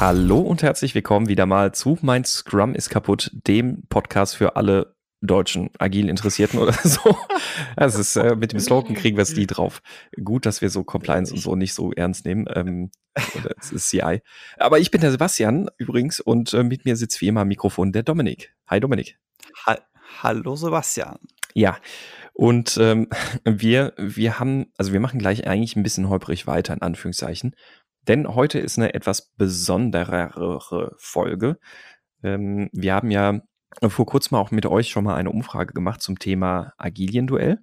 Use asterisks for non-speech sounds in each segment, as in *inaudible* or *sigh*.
Hallo und herzlich willkommen wieder mal zu Mein Scrum ist kaputt, dem Podcast für alle deutschen agil Interessierten oder *laughs* so. Das ist äh, mit dem Slogan kriegen wir es nie drauf. Gut, dass wir so Compliance und so nicht so ernst nehmen. Ähm, das ist CI. Aber ich bin der Sebastian übrigens und äh, mit mir sitzt wie immer am Mikrofon der Dominik. Hi Dominik. Ha Hallo Sebastian. Ja. Und ähm, wir, wir haben, also wir machen gleich eigentlich ein bisschen holprig weiter, in Anführungszeichen. Denn heute ist eine etwas besonderere Folge. Ähm, wir haben ja vor kurzem auch mit euch schon mal eine Umfrage gemacht zum Thema Agilienduell.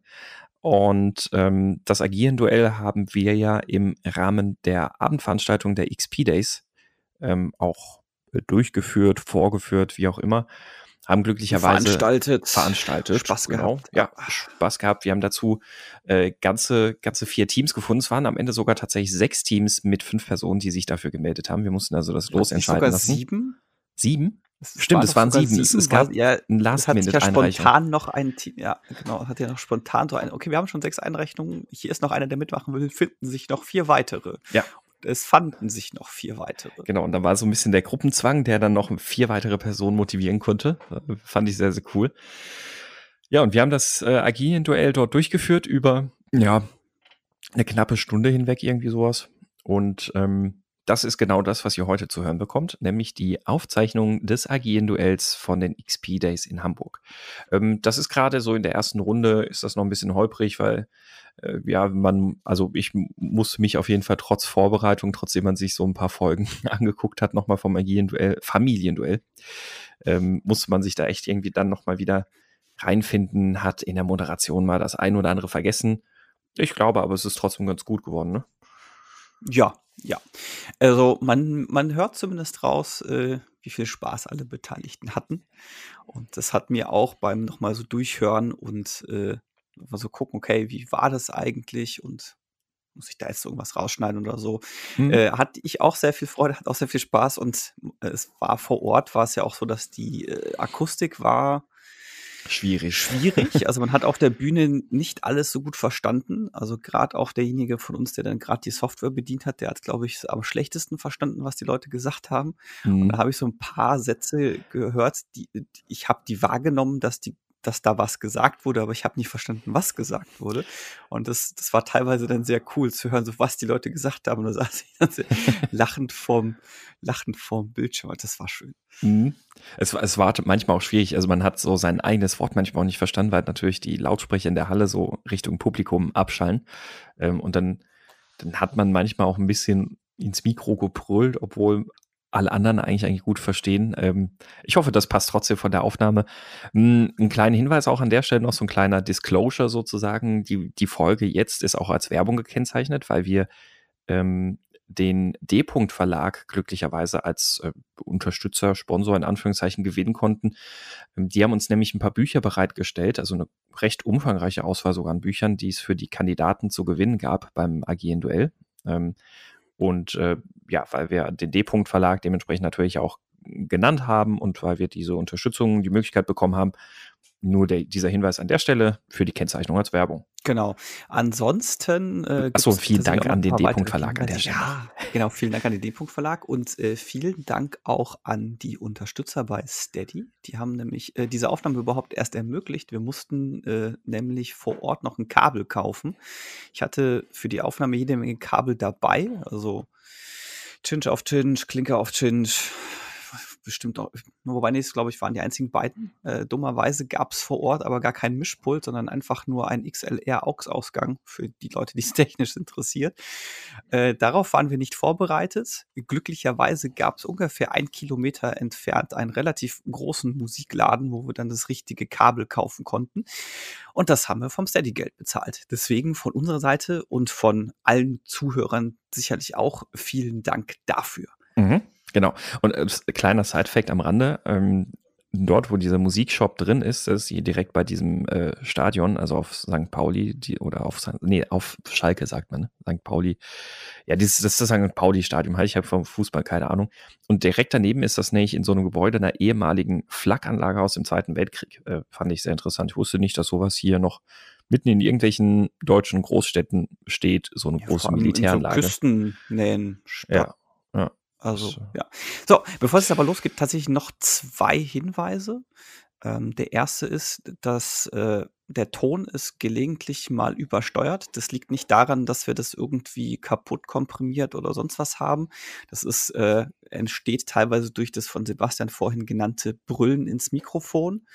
Und ähm, das Agilienduell haben wir ja im Rahmen der Abendveranstaltung der XP Days ähm, auch durchgeführt, vorgeführt, wie auch immer. Haben glücklicherweise veranstaltet, veranstaltet Spaß genau. gehabt. Ja, Spaß gehabt. Wir haben dazu äh, ganze, ganze vier Teams gefunden. Es waren am Ende sogar tatsächlich sechs Teams mit fünf Personen, die sich dafür gemeldet haben. Wir mussten also das Los entscheiden sogar lassen. Sieben? Sieben? Es Stimmt, es waren sieben. Es, es gab ja, ein last hat sich ja spontan noch ein Team, ja, genau, hat ja noch spontan so ein, okay, wir haben schon sechs Einreichungen, hier ist noch einer, der mitmachen will, finden sich noch vier weitere. Ja. Es fanden sich noch vier weitere. Genau, und da war so ein bisschen der Gruppenzwang, der dann noch vier weitere Personen motivieren konnte. Fand ich sehr, sehr cool. Ja, und wir haben das äh, Agilien-Duell dort durchgeführt über, ja, eine knappe Stunde hinweg, irgendwie sowas. Und ähm, das ist genau das, was ihr heute zu hören bekommt, nämlich die Aufzeichnung des agilen Duells von den XP Days in Hamburg. Ähm, das ist gerade so in der ersten Runde, ist das noch ein bisschen holprig, weil äh, ja, man, also ich muss mich auf jeden Fall trotz Vorbereitung, trotzdem man sich so ein paar Folgen *laughs* angeguckt hat, nochmal vom agilen Duell, Familienduell, ähm, muss man sich da echt irgendwie dann nochmal wieder reinfinden, hat in der Moderation mal das ein oder andere vergessen. Ich glaube aber, es ist trotzdem ganz gut geworden, ne? Ja, ja. Also man, man hört zumindest raus, äh, wie viel Spaß alle Beteiligten hatten. Und das hat mir auch beim nochmal so durchhören und äh, mal so gucken, okay, wie war das eigentlich und muss ich da jetzt irgendwas rausschneiden oder so. Mhm. Äh, hatte ich auch sehr viel Freude, hat auch sehr viel Spaß und äh, es war vor Ort, war es ja auch so, dass die äh, Akustik war Schwierig. Schwierig. Also man hat auf der Bühne nicht alles so gut verstanden. Also gerade auch derjenige von uns, der dann gerade die Software bedient hat, der hat, glaube ich, am schlechtesten verstanden, was die Leute gesagt haben. Mhm. Und da habe ich so ein paar Sätze gehört, die, ich habe die wahrgenommen, dass die dass da was gesagt wurde, aber ich habe nicht verstanden, was gesagt wurde. Und das, das war teilweise dann sehr cool zu hören, so was die Leute gesagt haben. Und da saß ich dann *laughs* lachend vorm, lachend vorm Bildschirm. Das war schön. Mhm. Es, es war manchmal auch schwierig. Also man hat so sein eigenes Wort manchmal auch nicht verstanden, weil natürlich die Lautsprecher in der Halle so Richtung Publikum abschallen. Ähm, und dann, dann hat man manchmal auch ein bisschen ins Mikro gebrüllt, obwohl alle anderen eigentlich eigentlich gut verstehen. Ähm, ich hoffe, das passt trotzdem von der Aufnahme. Hm, ein kleiner Hinweis auch an der Stelle noch so ein kleiner Disclosure sozusagen. Die, die Folge jetzt ist auch als Werbung gekennzeichnet, weil wir ähm, den D-Punkt Verlag glücklicherweise als äh, Unterstützer, Sponsor in Anführungszeichen gewinnen konnten. Ähm, die haben uns nämlich ein paar Bücher bereitgestellt, also eine recht umfangreiche Auswahl sogar an Büchern, die es für die Kandidaten zu gewinnen gab beim Agieren Duell. Ähm, und äh, ja, weil wir den D-Punkt Verlag dementsprechend natürlich auch genannt haben und weil wir diese Unterstützung, die Möglichkeit bekommen haben, nur der, dieser Hinweis an der Stelle für die Kennzeichnung als Werbung. Genau. Ansonsten. Äh, Achso, vielen Dank an den D-Punkt Verlag an der Stelle. Ja, genau. Vielen Dank an den D-Punkt Verlag und äh, vielen Dank auch an die Unterstützer bei Steady. Die haben nämlich äh, diese Aufnahme überhaupt erst ermöglicht. Wir mussten äh, nämlich vor Ort noch ein Kabel kaufen. Ich hatte für die Aufnahme jede Menge Kabel dabei. Also Chinch auf Chinch, Klinker auf Chinch, bestimmt auch, wobei nee, glaube ich, waren die einzigen beiden. Äh, dummerweise gab es vor Ort aber gar keinen Mischpult, sondern einfach nur einen XLR-AUX-Ausgang für die Leute, die es *laughs* technisch interessiert. Äh, darauf waren wir nicht vorbereitet. Glücklicherweise gab es ungefähr ein Kilometer entfernt einen relativ großen Musikladen, wo wir dann das richtige Kabel kaufen konnten. Und das haben wir vom Steady-Geld bezahlt. Deswegen von unserer Seite und von allen Zuhörern sicherlich auch vielen Dank dafür. Mhm. Genau. Und äh, kleiner Side-Fact am Rande, ähm, dort, wo dieser Musikshop drin ist, ist hier direkt bei diesem äh, Stadion, also auf St. Pauli, die, oder auf nee, auf Schalke sagt man, ne? St. Pauli. Ja, dieses, das ist das St. Pauli-Stadion, halt, ich habe vom Fußball keine Ahnung. Und direkt daneben ist das nämlich in so einem Gebäude einer ehemaligen Flakanlage aus dem Zweiten Weltkrieg. Äh, fand ich sehr interessant. Ich wusste nicht, dass sowas hier noch mitten in irgendwelchen deutschen Großstädten steht, so eine ja, große Militäranlage. So Küstennähen. Ja, ja. Also, ja. So, bevor es aber losgeht, tatsächlich noch zwei Hinweise. Ähm, der erste ist, dass äh, der Ton ist gelegentlich mal übersteuert. Das liegt nicht daran, dass wir das irgendwie kaputt komprimiert oder sonst was haben. Das ist, äh, entsteht teilweise durch das von Sebastian vorhin genannte Brüllen ins Mikrofon.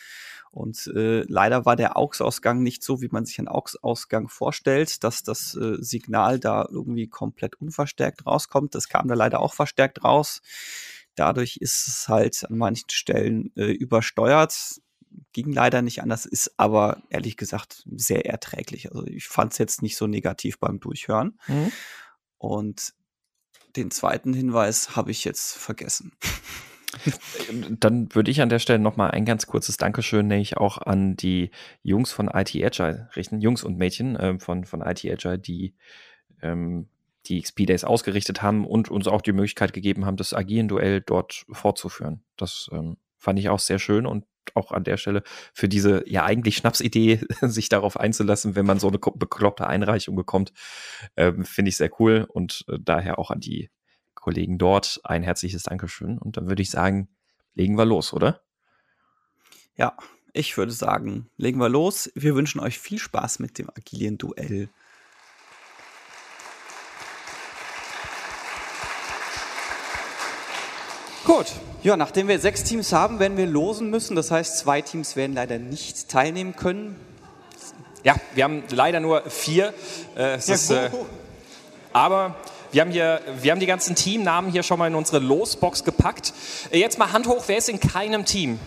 Und äh, leider war der AUX-Ausgang nicht so, wie man sich einen AUX-Ausgang vorstellt, dass das äh, Signal da irgendwie komplett unverstärkt rauskommt. Das kam da leider auch verstärkt raus. Dadurch ist es halt an manchen Stellen äh, übersteuert. Ging leider nicht anders, ist aber ehrlich gesagt sehr erträglich. Also ich fand es jetzt nicht so negativ beim Durchhören. Mhm. Und den zweiten Hinweis habe ich jetzt vergessen. Dann würde ich an der Stelle nochmal ein ganz kurzes Dankeschön, nämlich auch an die Jungs von IT Agile richten, Jungs und Mädchen äh, von, von IT Agile, die ähm, die XP Days ausgerichtet haben und uns auch die Möglichkeit gegeben haben, das agilen Duell dort fortzuführen. Das ähm, fand ich auch sehr schön und auch an der Stelle für diese ja eigentlich Schnapsidee, *laughs* sich darauf einzulassen, wenn man so eine bekloppte Einreichung bekommt, ähm, finde ich sehr cool und äh, daher auch an die Kollegen dort ein herzliches Dankeschön. Und dann würde ich sagen, legen wir los, oder? Ja, ich würde sagen, legen wir los. Wir wünschen euch viel Spaß mit dem agilen Duell. Gut, ja, nachdem wir sechs Teams haben, werden wir losen müssen. Das heißt, zwei Teams werden leider nicht teilnehmen können. Ja, wir haben leider nur vier. Äh, ja, ist, äh, aber wir haben, hier, wir haben die ganzen Teamnamen hier schon mal in unsere Losbox gepackt. Äh, jetzt mal Hand hoch, wer ist in keinem Team?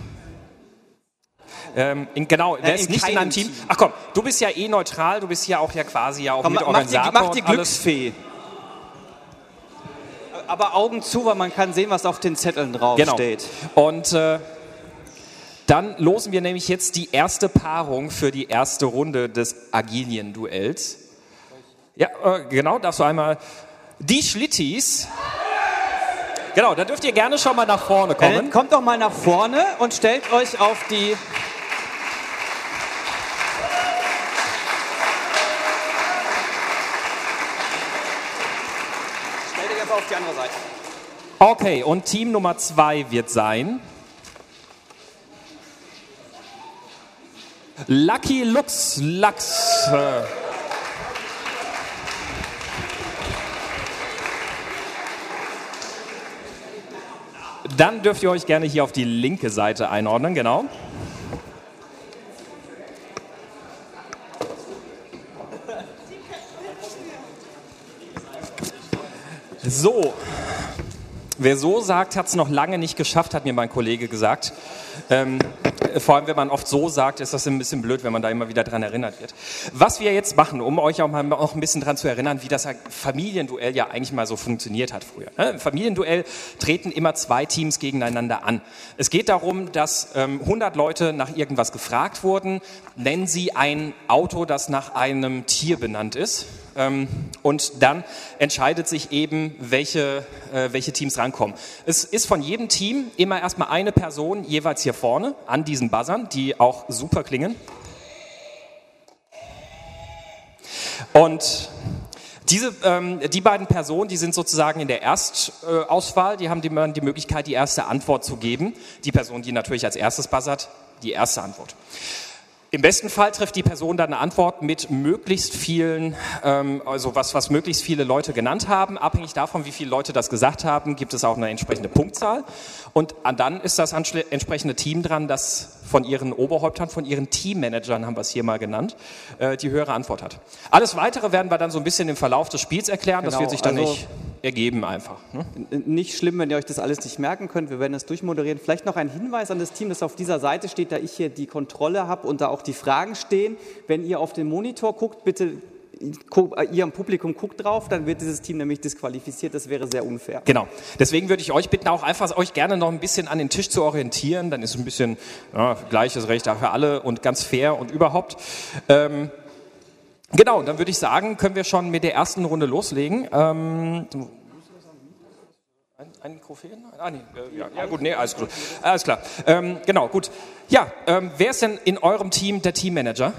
Ähm, in, genau, wer äh, ist nicht in einem Team? Team? Ach komm, du bist ja eh neutral, du bist ja auch ja quasi ja auch komm, Mitorganisator. Mach die, mach die Glücksfee. Aber Augen zu, weil man kann sehen, was auf den Zetteln drauf genau. steht. Und äh, dann losen wir nämlich jetzt die erste Paarung für die erste Runde des Agilien-Duells. Ja, äh, genau, darfst du einmal die Schlittis. Genau, da dürft ihr gerne schon mal nach vorne kommen. Dann kommt doch mal nach vorne und stellt euch auf die Stellt euch einfach auf die andere Seite. Okay, und Team Nummer zwei wird sein. Lucky Lux Lux. Dann dürft ihr euch gerne hier auf die linke Seite einordnen, genau. So, wer so sagt, hat es noch lange nicht geschafft, hat mir mein Kollege gesagt. Ähm, vor allem, wenn man oft so sagt, ist das ein bisschen blöd, wenn man da immer wieder dran erinnert wird. Was wir jetzt machen, um euch auch mal auch ein bisschen dran zu erinnern, wie das Familienduell ja eigentlich mal so funktioniert hat früher. Im Familienduell treten immer zwei Teams gegeneinander an. Es geht darum, dass ähm, 100 Leute nach irgendwas gefragt wurden. Nennen sie ein Auto, das nach einem Tier benannt ist. Ähm, und dann entscheidet sich eben, welche, äh, welche Teams rankommen. Es ist von jedem Team immer erstmal eine Person jeweils hier vorne an diesen Buzzern, die auch super klingen. Und diese, ähm, die beiden Personen, die sind sozusagen in der Erstauswahl, die haben die, die Möglichkeit, die erste Antwort zu geben. Die Person, die natürlich als erstes buzzert, die erste Antwort. Im besten Fall trifft die Person dann eine Antwort mit möglichst vielen, ähm, also was, was möglichst viele Leute genannt haben. Abhängig davon, wie viele Leute das gesagt haben, gibt es auch eine entsprechende Punktzahl. Und dann ist das entsprechende Team dran, das von ihren Oberhäuptern, von ihren Teammanagern, haben wir es hier mal genannt, äh, die höhere Antwort hat. Alles Weitere werden wir dann so ein bisschen im Verlauf des Spiels erklären. Genau, das wird sich dann also nicht ergeben einfach. Ne? Nicht schlimm, wenn ihr euch das alles nicht merken könnt. Wir werden das durchmoderieren. Vielleicht noch ein Hinweis an das Team, das auf dieser Seite steht, da ich hier die Kontrolle habe und da auch die Fragen stehen. Wenn ihr auf den Monitor guckt, bitte ihr im Publikum guckt drauf, dann wird dieses Team nämlich disqualifiziert. Das wäre sehr unfair. Genau. Deswegen würde ich euch bitten, auch einfach euch gerne noch ein bisschen an den Tisch zu orientieren. Dann ist ein bisschen ja, gleiches Recht für alle und ganz fair und überhaupt. Ähm, Genau, dann würde ich sagen, können wir schon mit der ersten Runde loslegen. Ähm, ein, ein Mikrofon? Ah, nee, äh, ja, ja, gut, nee, alles gut. Alles klar. Ähm, genau, gut. Ja, ähm, wer ist denn in eurem Team der Teammanager?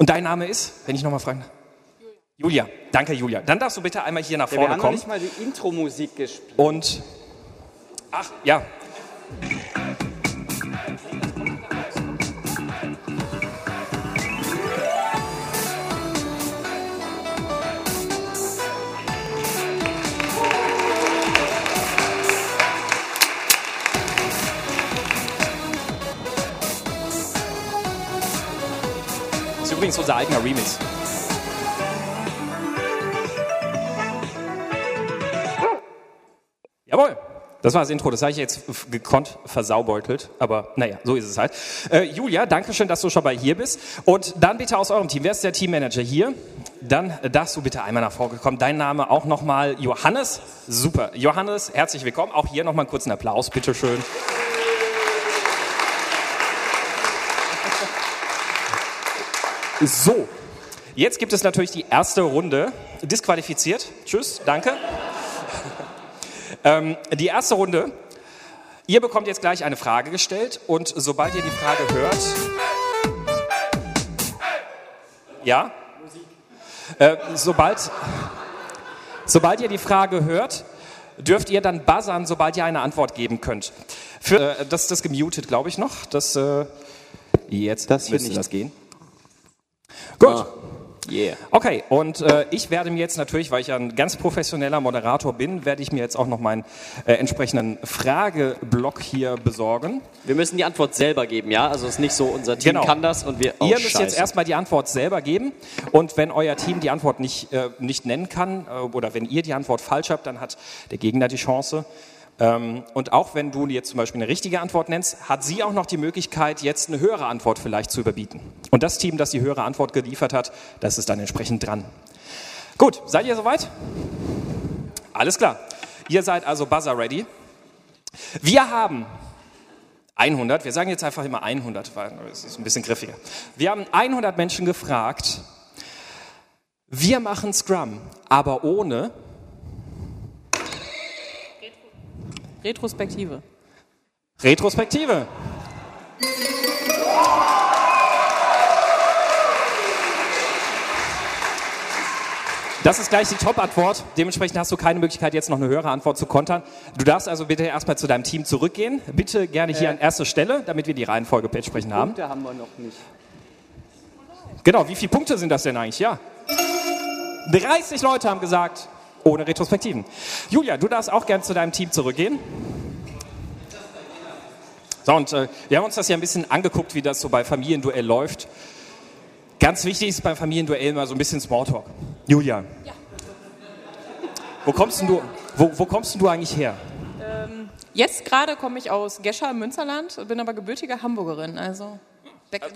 Und dein Name ist, wenn ich nochmal fragen Julia, danke Julia. Dann darfst du bitte einmal hier nach Ja, wir vorne haben noch kommen. nicht mal die Intro-Musik gespielt. Und, ach ja, übrigens unser eigener Remix. Jawohl. Das war das Intro, das habe ich jetzt gekonnt versaubeutelt, aber naja, so ist es halt. Äh, Julia, danke schön, dass du schon mal hier bist. Und dann bitte aus eurem Team, wer ist der Teammanager hier? Dann darfst du bitte einmal nach vorne kommen. Dein Name auch nochmal Johannes. Super. Johannes, herzlich willkommen. Auch hier nochmal einen kurzen Applaus, bitteschön. So, jetzt gibt es natürlich die erste Runde. Disqualifiziert. Tschüss, danke. *laughs* Ähm, die erste Runde. Ihr bekommt jetzt gleich eine Frage gestellt und sobald ihr die Frage hört. Ja? Äh, sobald, sobald ihr die Frage hört, dürft ihr dann buzzern, sobald ihr eine Antwort geben könnt. Für, äh, das, das gemutet, glaube ich noch. Das, äh, jetzt Das müsste nicht. das gehen. Gut. Ah, Yeah. Okay, und äh, ich werde mir jetzt natürlich, weil ich ja ein ganz professioneller Moderator bin, werde ich mir jetzt auch noch meinen äh, entsprechenden Frageblock hier besorgen. Wir müssen die Antwort selber geben, ja? Also es ist nicht so, unser Team Genau. kann das und wir. Oh, Ihr müsst Scheiße. jetzt erstmal die Antwort selber geben und wenn euer Team die Antwort nicht, äh, nicht nennen kann äh, oder wenn ihr die Antwort falsch habt, dann hat der Gegner die Chance. Ähm, und auch wenn du jetzt zum Beispiel eine richtige Antwort nennst, hat sie auch noch die Möglichkeit, jetzt eine höhere Antwort vielleicht zu überbieten. Und das Team, das die höhere Antwort geliefert hat, das ist dann entsprechend dran. Gut, seid ihr soweit? Alles klar. Ihr seid also buzzer ready. Wir haben 100, wir sagen jetzt einfach immer 100, weil es ist ein bisschen griffiger. Wir haben 100 Menschen gefragt, wir machen Scrum, aber ohne Retrospektive. Retrospektive. Das ist gleich die Top-Antwort. Dementsprechend hast du keine Möglichkeit, jetzt noch eine höhere Antwort zu kontern. Du darfst also bitte erstmal zu deinem Team zurückgehen. Bitte gerne hier an erste Stelle, damit wir die Reihenfolge entsprechend haben. Punkte haben wir noch nicht. Genau, wie viele Punkte sind das denn eigentlich? Ja. 30 Leute haben gesagt, ohne Retrospektiven. Julia, du darfst auch gern zu deinem Team zurückgehen. So, und äh, wir haben uns das ja ein bisschen angeguckt, wie das so bei Familienduell läuft. Ganz wichtig ist beim Familienduell immer so ein bisschen Smalltalk. Julia. Wo kommst denn du, wo, wo kommst denn du eigentlich her? Jetzt gerade komme ich aus Gescher im Münsterland, bin aber gebürtige Hamburgerin, also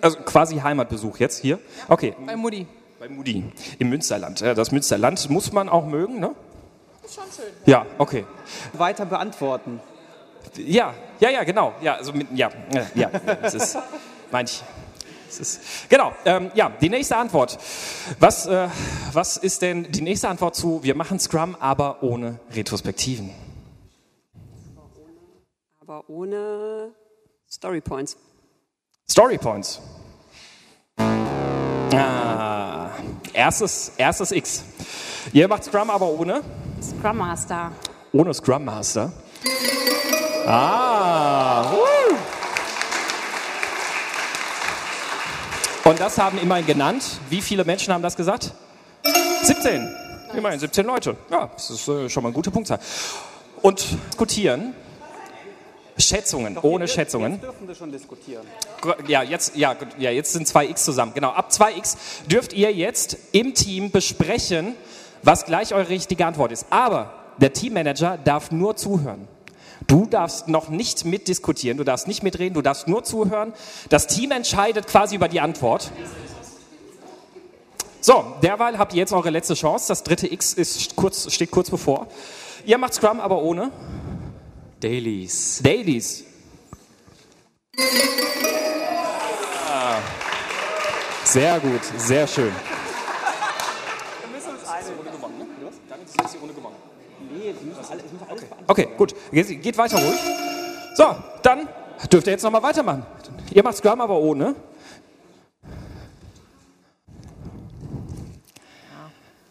Also quasi Heimatbesuch jetzt hier. Okay, bei Mutti. Bei Mudi im Münsterland. Das Münsterland muss man auch mögen, ne? Ist schon schön. Ja, okay. Weiter beantworten. Ja, ja, ja, genau. Ja, also mit, ja, ja, ja, das ist, meine ich. Das ist, genau, ähm, ja, die nächste Antwort. Was, äh, was ist denn die nächste Antwort zu, wir machen Scrum, aber ohne Retrospektiven? aber ohne Story Points. Story Points. Ah, erstes, erstes X. Ihr macht Scrum, aber ohne? Scrum Master. Ohne Scrum Master. Ah, woo. Und das haben immerhin genannt. Wie viele Menschen haben das gesagt? 17. Immerhin 17 Leute. Ja, das ist äh, schon mal eine gute Punktzahl. Und diskutieren. Schätzungen, ohne Schätzungen. Jetzt dürfen wir schon diskutieren. Ja, jetzt, ja, ja, jetzt sind zwei X zusammen. Genau, ab zwei X dürft ihr jetzt im Team besprechen, was gleich eure richtige Antwort ist. Aber der Teammanager darf nur zuhören. Du darfst noch nicht mitdiskutieren, du darfst nicht mitreden, du darfst nur zuhören. Das Team entscheidet quasi über die Antwort. So, derweil habt ihr jetzt eure letzte Chance. Das dritte X ist kurz, steht kurz bevor. Ihr macht Scrum, aber ohne Dailies. Dailies. Sehr gut, sehr schön. Okay, gut. Geht, geht weiter ruhig. So, dann dürft ihr jetzt nochmal weitermachen. Ihr macht Scrum, aber ohne.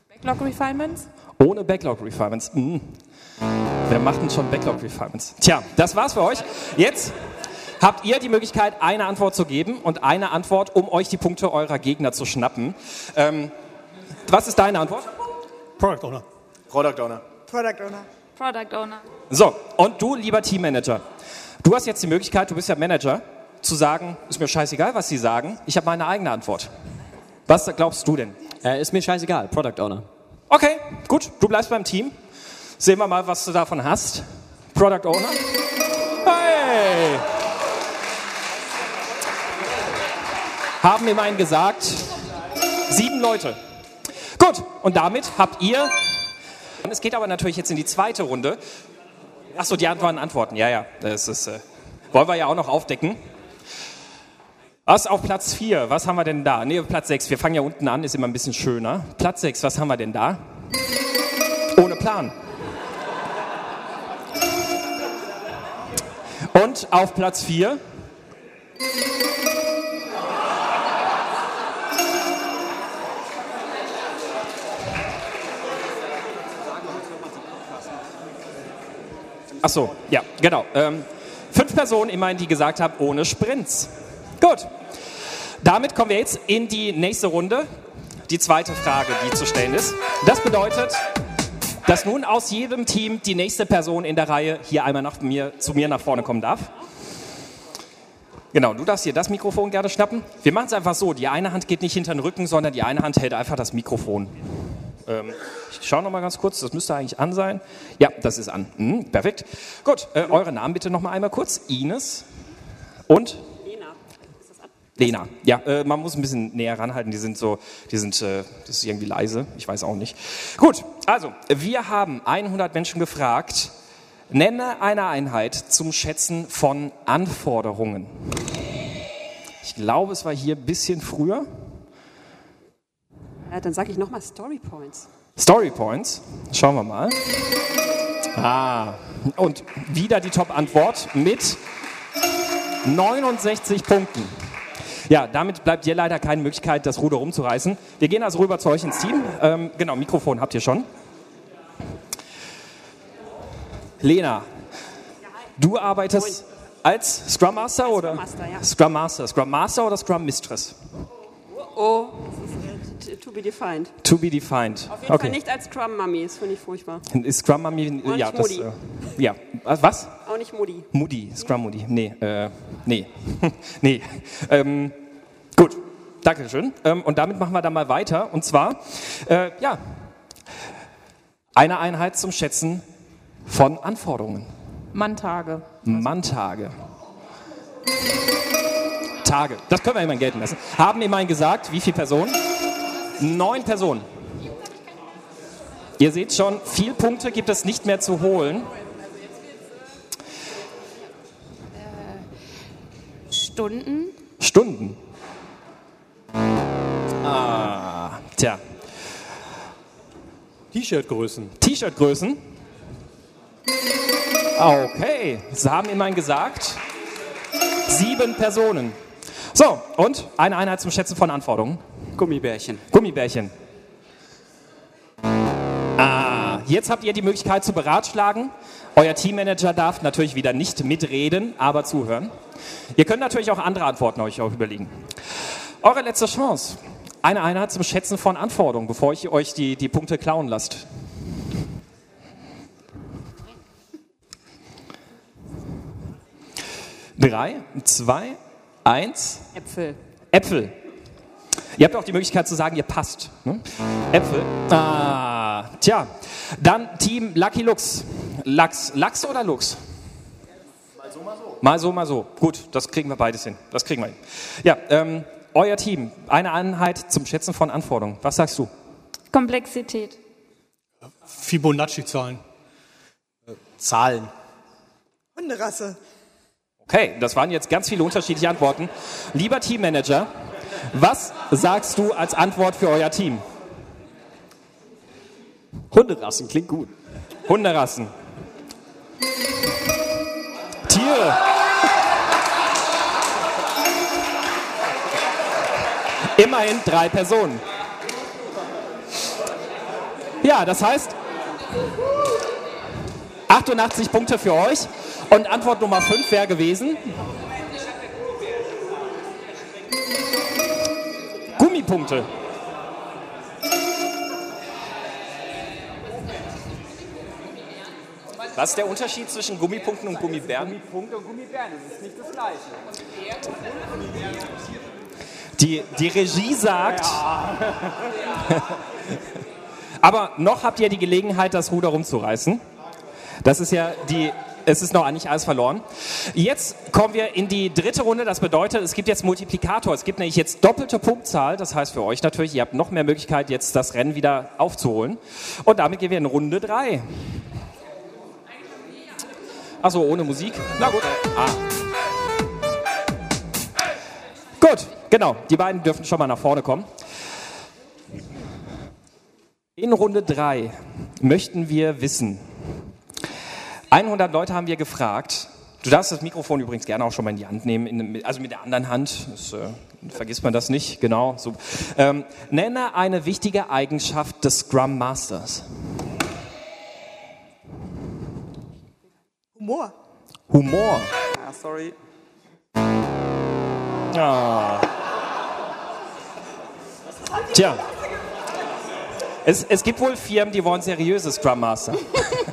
Backlog Refinements? Ohne Backlog Refinements. Mhm. Wer macht denn schon Backlog Refinements? Tja, das war's für euch. Jetzt habt ihr die Möglichkeit, eine Antwort zu geben und eine Antwort, um euch die Punkte eurer Gegner zu schnappen. Ähm, was ist deine Antwort? Product Owner. Product Owner. Product Owner. Product Owner. So, und du, lieber Teammanager, du hast jetzt die Möglichkeit, du bist ja Manager, zu sagen, ist mir scheißegal, was sie sagen, ich habe meine eigene Antwort. Was glaubst du denn? Äh, ist mir scheißegal, Product Owner. Okay, gut, du bleibst beim Team. Sehen wir mal, was du davon hast. Product Owner. Hey! Haben immerhin gesagt, sieben Leute. Gut, und damit habt ihr. Es geht aber natürlich jetzt in die zweite Runde. Achso, die Antworten antworten. Ja, ja, das ist. Äh, wollen wir ja auch noch aufdecken. Was auf Platz 4? Was haben wir denn da? Nee, Platz 6. Wir fangen ja unten an, ist immer ein bisschen schöner. Platz 6, was haben wir denn da? Ohne Plan. Und auf Platz 4? Ach so, ja, genau. Ähm, fünf Personen immerhin, die gesagt haben, ohne Sprints. Gut. Damit kommen wir jetzt in die nächste Runde. Die zweite Frage, die zu stellen ist. Das bedeutet, dass nun aus jedem Team die nächste Person in der Reihe hier einmal nach mir, zu mir nach vorne kommen darf. Genau, du darfst hier das Mikrofon gerne schnappen. Wir machen es einfach so, die eine Hand geht nicht hinter den Rücken, sondern die eine Hand hält einfach das Mikrofon. Ähm, ich schaue noch mal ganz kurz, das müsste eigentlich an sein. Ja, das ist an. Mhm, perfekt. Gut, äh, eure Namen bitte noch mal einmal kurz. Ines und Lena. Ist das an? Lena. Ja, äh, man muss ein bisschen näher ranhalten. Die sind so, die sind, äh, das ist irgendwie leise. Ich weiß auch nicht. Gut, also wir haben 100 Menschen gefragt. Nenne eine Einheit zum Schätzen von Anforderungen. Ich glaube, es war hier ein bisschen früher. Äh, dann sage ich nochmal Story Points. Story Points. Schauen wir mal. Ah, und wieder die Top-Antwort mit 69 Punkten. Ja, damit bleibt dir leider keine Möglichkeit, das Ruder rumzureißen. Wir gehen also rüber zu euch ins Team. Ähm, genau, Mikrofon habt ihr schon. Lena, du arbeitest als Scrum Master oder? Scrum Master, ja. Scrum Master. Scrum Master oder Scrum Mistress? Oh, äh, to be defined. To be defined. Auf jeden Fall nicht als Scrum Mummy, das finde ich furchtbar. Ist Scrum Mami, Und ja, das, äh, ja, was? Auch nicht Moody. Moody, Scrum Moody. Nee, äh, nee, *laughs* nee. Ähm, gut, Dankeschön. Ähm, und damit machen wir dann mal weiter. Und zwar, äh, ja, eine Einheit zum Schätzen von Anforderungen. Manntage. Manntage. Tage. Das können wir immerhin gelten lassen. Haben immerhin gesagt, wie viele Personen? Neun Personen. Ihr seht schon, viel Punkte gibt es nicht mehr zu holen. Stunden. Stunden. Ah, tja. T-Shirt-Größen. T-Shirt-Größen. Okay, sie haben immerhin gesagt, sieben Personen. So, und eine Einheit zum Schätzen von Anforderungen. Gummibärchen. Gummibärchen. Ah, jetzt habt ihr die Möglichkeit zu beratschlagen. Euer Teammanager darf natürlich wieder nicht mitreden, aber zuhören. Ihr könnt natürlich auch andere Antworten euch auch überlegen. Eure letzte Chance. Eine Einheit zum Schätzen von Anforderungen, bevor ich euch die, die Punkte klauen lasst. Drei, zwei, eins. Äpfel. Äpfel. Ihr habt auch die Möglichkeit zu sagen, ihr passt. Ne? Äpfel. Ah, tja. Dann Team Lucky Lux. Lachs. Lachs oder Lux? Mal so, mal so. Mal so, mal so. Gut, das kriegen wir beides hin. Das kriegen wir hin. Ja, ähm, euer Team. Eine Einheit zum Schätzen von Anforderungen. Was sagst du? Komplexität. Fibonacci-Zahlen. Zahlen. Hunderasse. Okay, das waren jetzt ganz viele unterschiedliche Antworten. Lieber Teammanager, was sagst du als Antwort für euer Team? Hunderassen, klingt gut. Hunderassen. Tiere. Immerhin drei Personen. Ja, das heißt 88 Punkte für euch. Und Antwort Nummer 5 wäre gewesen. Gummipunkte. Was ist der Unterschied zwischen Gummipunkten und Gummibären? Gummipunkte und Gummibären, das ist nicht das Gleiche. Die, die Regie sagt. *laughs* Aber noch habt ihr die Gelegenheit, das Ruder rumzureißen. Das ist ja die. Es ist noch nicht alles verloren. Jetzt kommen wir in die dritte Runde. Das bedeutet, es gibt jetzt Multiplikator. Es gibt nämlich jetzt doppelte Punktzahl. Das heißt für euch natürlich, ihr habt noch mehr Möglichkeit, jetzt das Rennen wieder aufzuholen. Und damit gehen wir in Runde drei. Achso, ohne Musik? Na gut. Ah. Gut, genau. Die beiden dürfen schon mal nach vorne kommen. In Runde 3 möchten wir wissen, 100 Leute haben wir gefragt, du darfst das Mikrofon übrigens gerne auch schon mal in die Hand nehmen, in, also mit der anderen Hand, das, äh, vergisst man das nicht, genau. So. Ähm, nenne eine wichtige Eigenschaft des Scrum Masters. Humor. Humor. Ah, sorry. Ah. Tja. Es, es gibt wohl Firmen, die wollen seriöse Scrum Master. *laughs*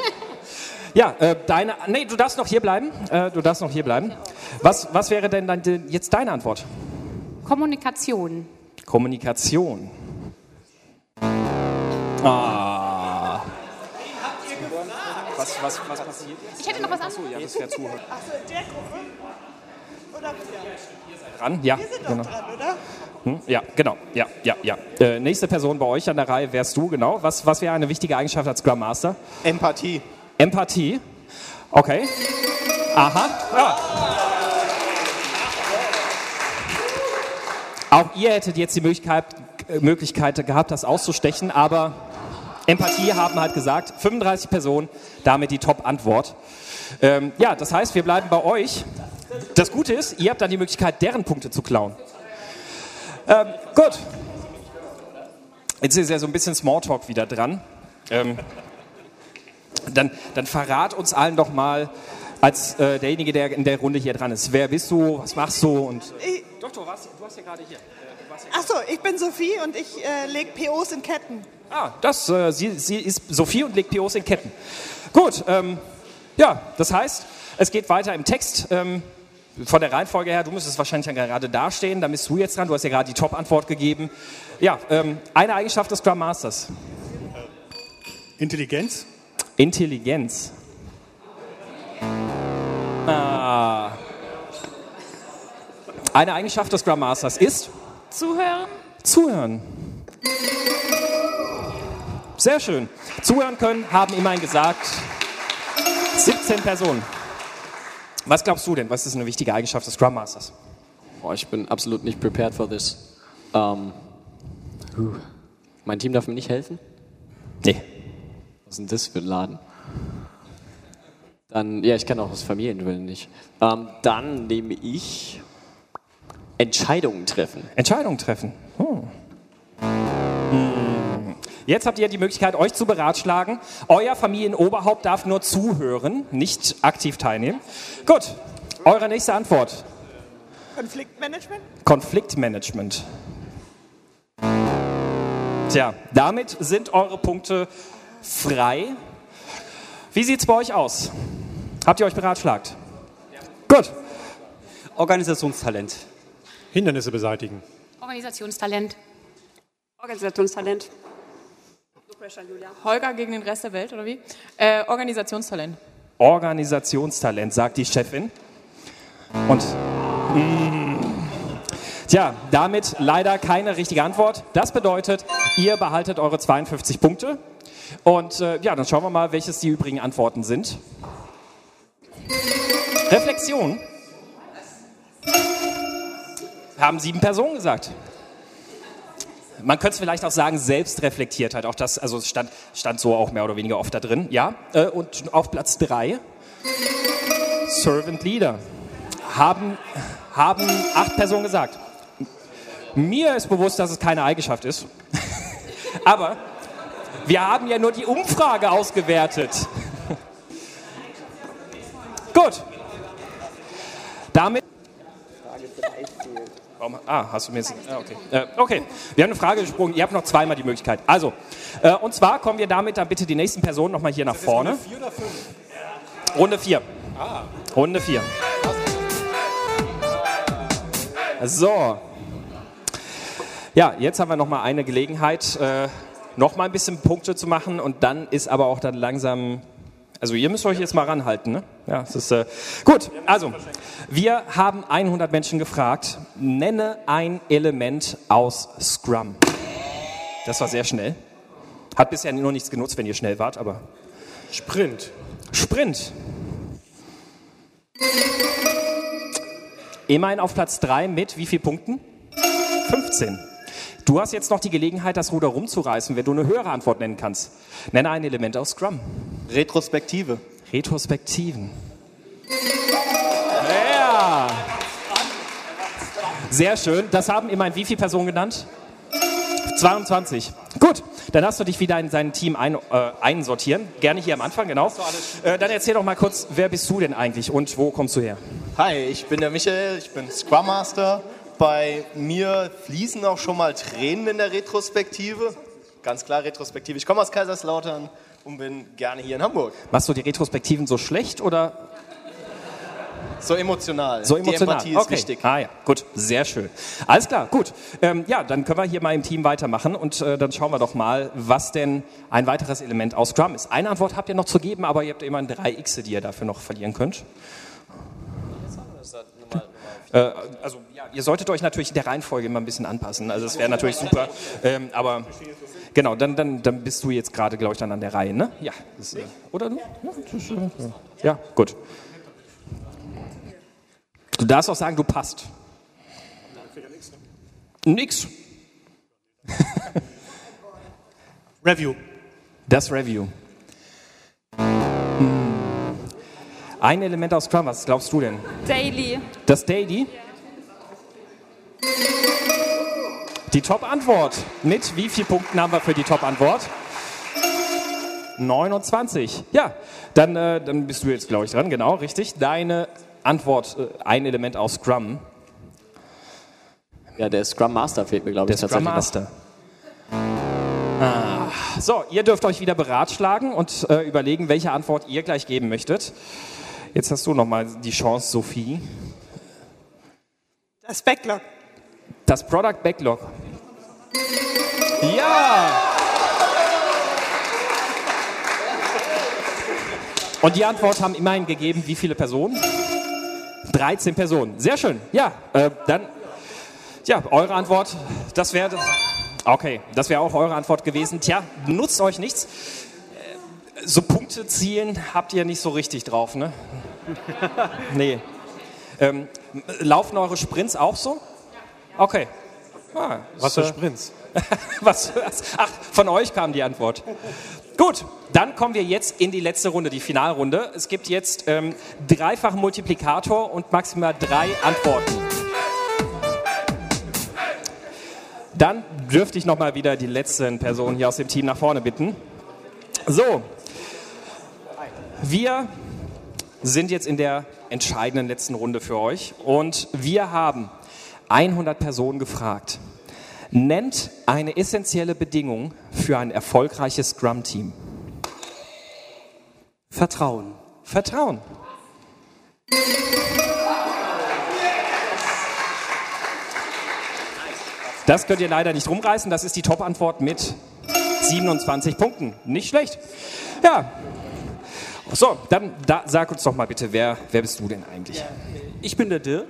ja, äh, deine. Nee, du darfst noch hier bleiben. Äh, du darfst noch hier bleiben. Was, was wäre denn dann de, jetzt deine Antwort? Kommunikation. Kommunikation. Ah. Was, was, was passiert jetzt? Ich hätte noch was anderes. Achso, ja, das wäre zuhören. Achso, in der Gruppe? Oder wir? Dran? Ja, Wir sind doch genau. dran, oder? Hm? Ja, genau. Ja, ja, ja. Äh, nächste Person bei euch an der Reihe wärst du, genau. Was, was wäre eine wichtige Eigenschaft als Scrum Master? Empathie. Empathie. Okay. Aha. Ja. Auch ihr hättet jetzt die Möglichkeit, Möglichkeit gehabt, das auszustechen, aber Empathie haben halt gesagt, 35 Personen, damit die Top-Antwort. Ähm, ja, das heißt, wir bleiben bei euch. Das Gute ist, ihr habt dann die Möglichkeit, deren Punkte zu klauen. Ähm, gut. Jetzt ist ja so ein bisschen Smalltalk wieder dran. Ähm, dann, dann verrat uns allen doch mal, als äh, derjenige, der in der Runde hier dran ist. Wer bist du? Was machst du? Und, Ich, Doktor, was, du warst ja gerade hier. achso, ich bin Sophie und ich äh, lege POs in Ketten. Ah, das, äh, sie, sie ist Sophie und legt POs in Ketten. Gut, ähm, ja, das heißt, es geht weiter im Text. Ähm, von der Reihenfolge her, du müsstest wahrscheinlich ja gerade dastehen, da bist du jetzt dran, du hast ja gerade die Top-Antwort gegeben. Ja, ähm, eine Eigenschaft des Scrum Masters. Intelligenz. Intelligenz. Ah. Eine Eigenschaft des Scrum Masters ist Zuhören. Zuhören. Sehr schön. Zuhören können, haben immerhin gesagt 17 Personen. Was glaubst du denn? Was ist eine wichtige Eigenschaft des Scrum Masters? Boah, ich bin absolut nicht prepared for this. Ähm, huh. Mein Team darf mir nicht helfen? Nee. Was ist denn das für ein Laden? Dann, ja, ich kann auch aus Familienwillen nicht. Ähm, dann nehme ich Entscheidungen treffen. Entscheidungen treffen. Hm. Hm. Jetzt habt ihr die Möglichkeit, euch zu beratschlagen. Euer Familienoberhaupt darf nur zuhören, nicht aktiv teilnehmen. Gut, eure nächste Antwort. Konfliktmanagement? Konfliktmanagement. Tja, damit sind eure Punkte frei. Wie sieht's bei euch aus? Habt ihr euch beratschlagt? Gut. Organisationstalent. Hindernisse beseitigen. Organisationstalent. Organisationstalent. Holger gegen den Rest der Welt, oder wie? Äh, Organisationstalent. Organisationstalent, sagt die Chefin. Und mm, tja, damit leider keine richtige Antwort. Das bedeutet, ihr behaltet eure 52 Punkte. Und äh, ja, dann schauen wir mal, welches die übrigen Antworten sind. Reflexion. Haben sieben Personen gesagt. Man könnte es vielleicht auch sagen, Selbstreflektiertheit. Auch das, also stand, stand so auch mehr oder weniger oft da drin. Ja, äh, und auf Platz drei Servant Leader. Haben, haben acht Personen gesagt. Mir ist bewusst, dass es keine Eigenschaft ist. *laughs* Aber Wir haben ja nur die Umfrage ausgewertet. *laughs* Gut. Damit. Warum, ah, hast du mir jetzt. Ah, okay. Äh, okay, wir haben eine Frage gesprungen. Ihr habt noch zweimal die Möglichkeit. Also, äh, und zwar kommen wir damit dann bitte die nächsten Personen nochmal hier nach vorne. Vier oder fünf? Runde 4. Ah. Runde 4. So. Ja, jetzt haben wir noch mal eine Gelegenheit, äh, noch mal ein bisschen Punkte zu machen und dann ist aber auch dann langsam, also ihr müsst euch jetzt mal ranhalten, ne? Ja, es ist äh, gut. Also, wir haben 100 Menschen gefragt, nenne ein Element aus Scrum. Das war sehr schnell. Hat bisher nur nichts genutzt, wenn ihr schnell wart, aber Sprint. Sprint. Immerhin auf Platz 3 mit wie viel Punkten? 15. Du hast jetzt noch die Gelegenheit, das Ruder rumzureißen, wenn du eine höhere Antwort nennen kannst. Nenne ein Element aus Scrum. Retrospektive. Retrospektiven. Ja. Sehr schön. Das haben immerhin wie viele Personen genannt? 22. Gut, dann hast du dich wieder in sein Team ein, äh, einsortieren. Gerne hier am Anfang, genau. Äh, dann erzähl doch mal kurz, wer bist du denn eigentlich und wo kommst du her? Hi, ich bin der Michael, ich bin Scrum Master. Bei mir fließen auch schon mal Tränen in der Retrospektive. Ganz klar Retrospektive. Ich komme aus Kaiserslautern und bin gerne hier in Hamburg. Machst du die Retrospektiven so schlecht oder So emotional. so emotional? Die Empathie ist okay. wichtig. Ah ja, gut, sehr schön. Alles klar, gut. Ähm, ja, dann können wir hier mal im Team weitermachen und äh, dann schauen wir doch mal, was denn ein weiteres Element aus Scrum ist. Eine Antwort habt ihr noch zu geben, aber ihr habt immer drei X, die ihr dafür noch verlieren könnt. Äh, also ja, ihr solltet euch natürlich in der Reihenfolge immer ein bisschen anpassen. Also das wäre natürlich super. Ähm, aber genau, dann, dann, dann bist du jetzt gerade, glaube ich, dann an der Reihe, ne? Ja. Das, äh, oder du? Ja, gut. Du darfst auch sagen, du passt. Nix. Review. Das Review. Ein Element aus Scrum, was glaubst du denn? Daily. Das Daily? Die Top-Antwort. Mit wie vielen Punkten haben wir für die Top-Antwort? 29. Ja, dann, äh, dann bist du jetzt, glaube ich, dran. Genau, richtig. Deine Antwort, äh, ein Element aus Scrum. Ja, der Scrum Master fehlt mir, glaube ich, Der Scrum. Master. Ah. So, ihr dürft euch wieder beratschlagen und äh, überlegen, welche Antwort ihr gleich geben möchtet. Jetzt hast du nochmal die Chance, Sophie. Das Backlog. Das Product Backlog. Ja! Und die Antwort haben immerhin gegeben, wie viele Personen? 13 Personen. Sehr schön. Ja, äh, dann, ja, eure Antwort, das wäre, okay, das wäre auch eure Antwort gewesen. Tja, nutzt euch nichts. So Punkte zielen habt ihr nicht so richtig drauf, ne? *laughs* Nee. Ähm, laufen eure Sprints auch so? Okay. Ah, Was für äh, Sprints? was, *laughs* was? Ach, von euch kam die Antwort. Gut, dann kommen wir jetzt in die letzte Runde, die Finalrunde. Es gibt jetzt ähm, dreifachen Multiplikator und maximal drei Antworten. Dann dürfte ich nochmal wieder die letzten Personen hier aus dem Team nach vorne bitten. So, wir sind jetzt in der entscheidenden letzten Runde für euch und wir haben 100 Personen gefragt. Nennt eine essentielle Bedingung für ein erfolgreiches Scrum-Team. Vertrauen. Vertrauen. Das könnt ihr leider nicht rumreißen. Das ist die Top-Antwort mit 27 Punkten. Nicht schlecht. Ja. So, dann da, sag uns doch mal bitte, wer, wer bist du denn eigentlich? Ich bin der Dirk.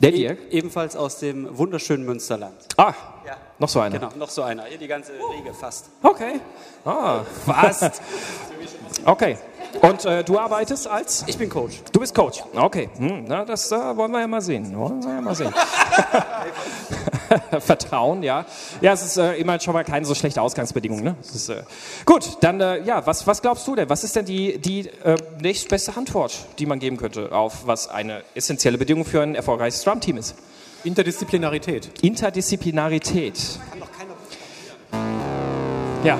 Der Dirk? E ebenfalls aus dem wunderschönen Münsterland. Ah, noch so einer. Genau, noch so einer. Hier die ganze Riege fast. Okay. Ah, fast. Okay. Und äh, du arbeitest als? Ich bin Coach. Du bist Coach. Okay. Hm, na, das äh, wollen wir ja mal sehen. Wollen wir ja mal sehen. *laughs* *laughs* Vertrauen, ja. Ja, es ist äh, immerhin schon mal keine so schlechte Ausgangsbedingung. Ne? Es ist, äh, gut, dann, äh, ja, was, was glaubst du denn? Was ist denn die, die äh, nächstbeste Antwort, die man geben könnte auf was eine essentielle Bedingung für ein erfolgreiches Scrum-Team ist? Interdisziplinarität. Interdisziplinarität. Ja.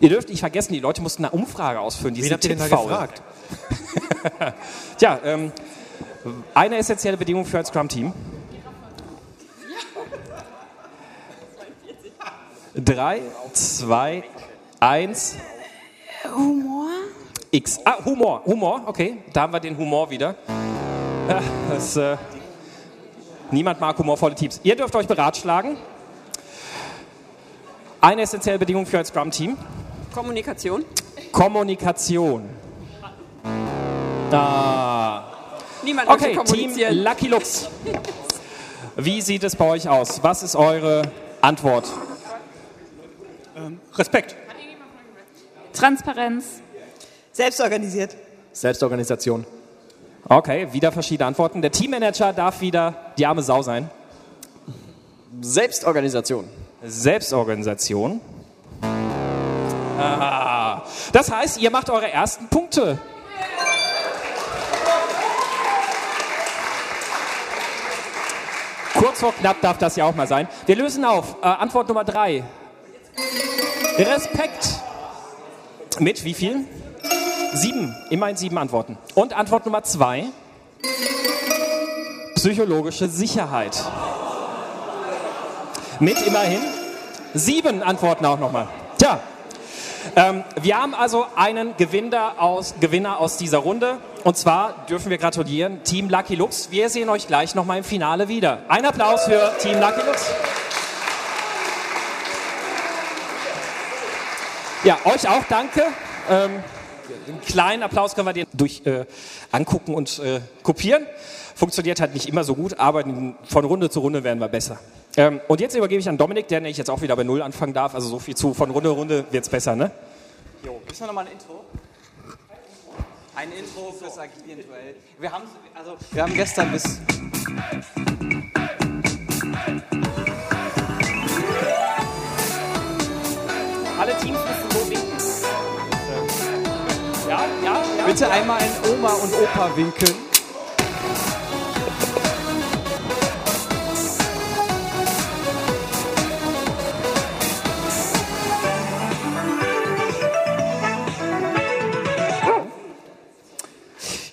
Ihr dürft nicht vergessen, die Leute mussten eine Umfrage ausfüllen. Die Wen sind habt gefragt? *laughs* Tja, ähm, eine essentielle Bedingung für ein Scrum-Team. Drei, zwei, eins. Humor? X. Ah, Humor. Humor, okay. Da haben wir den Humor wieder. Ja, das, äh, niemand mag humorvolle Teams. Ihr dürft euch beratschlagen. Eine essentielle Bedingung für ein Scrum-Team. Kommunikation. Kommunikation. Ah. Niemand Okay, Team. Lucky Lux. Wie sieht es bei euch aus? Was ist eure Antwort? Ähm, Respekt. Transparenz. Selbstorganisiert. Selbstorganisation. Okay, wieder verschiedene Antworten. Der Teammanager darf wieder die arme Sau sein. Selbstorganisation. Selbstorganisation. Ah. Das heißt, ihr macht eure ersten Punkte. Kurz vor knapp darf das ja auch mal sein. Wir lösen auf. Äh, Antwort Nummer drei. Respekt. Mit wie viel? Sieben. Immerhin sieben Antworten. Und Antwort Nummer zwei. Psychologische Sicherheit. Mit immerhin sieben Antworten auch nochmal. Tja, ähm, wir haben also einen Gewinner aus, Gewinner aus dieser Runde. Und zwar dürfen wir gratulieren, Team Lucky Lux. Wir sehen euch gleich nochmal im Finale wieder. Ein Applaus für Team Lucky Lux. Ja, euch auch danke. Ähm, einen kleinen Applaus können wir dir durch äh, angucken und äh, kopieren. Funktioniert halt nicht immer so gut, aber von Runde zu Runde werden wir besser. Ähm, und jetzt übergebe ich an Dominik, der nämlich jetzt auch wieder bei Null anfangen darf. Also so viel zu von Runde zu Runde wird's besser, ne? Jo, müssen wir nochmal ein Intro? Ein Intro fürs Agilien-Duell. Wir also, wir haben gestern bis. Bitte einmal in Oma und Opa winken.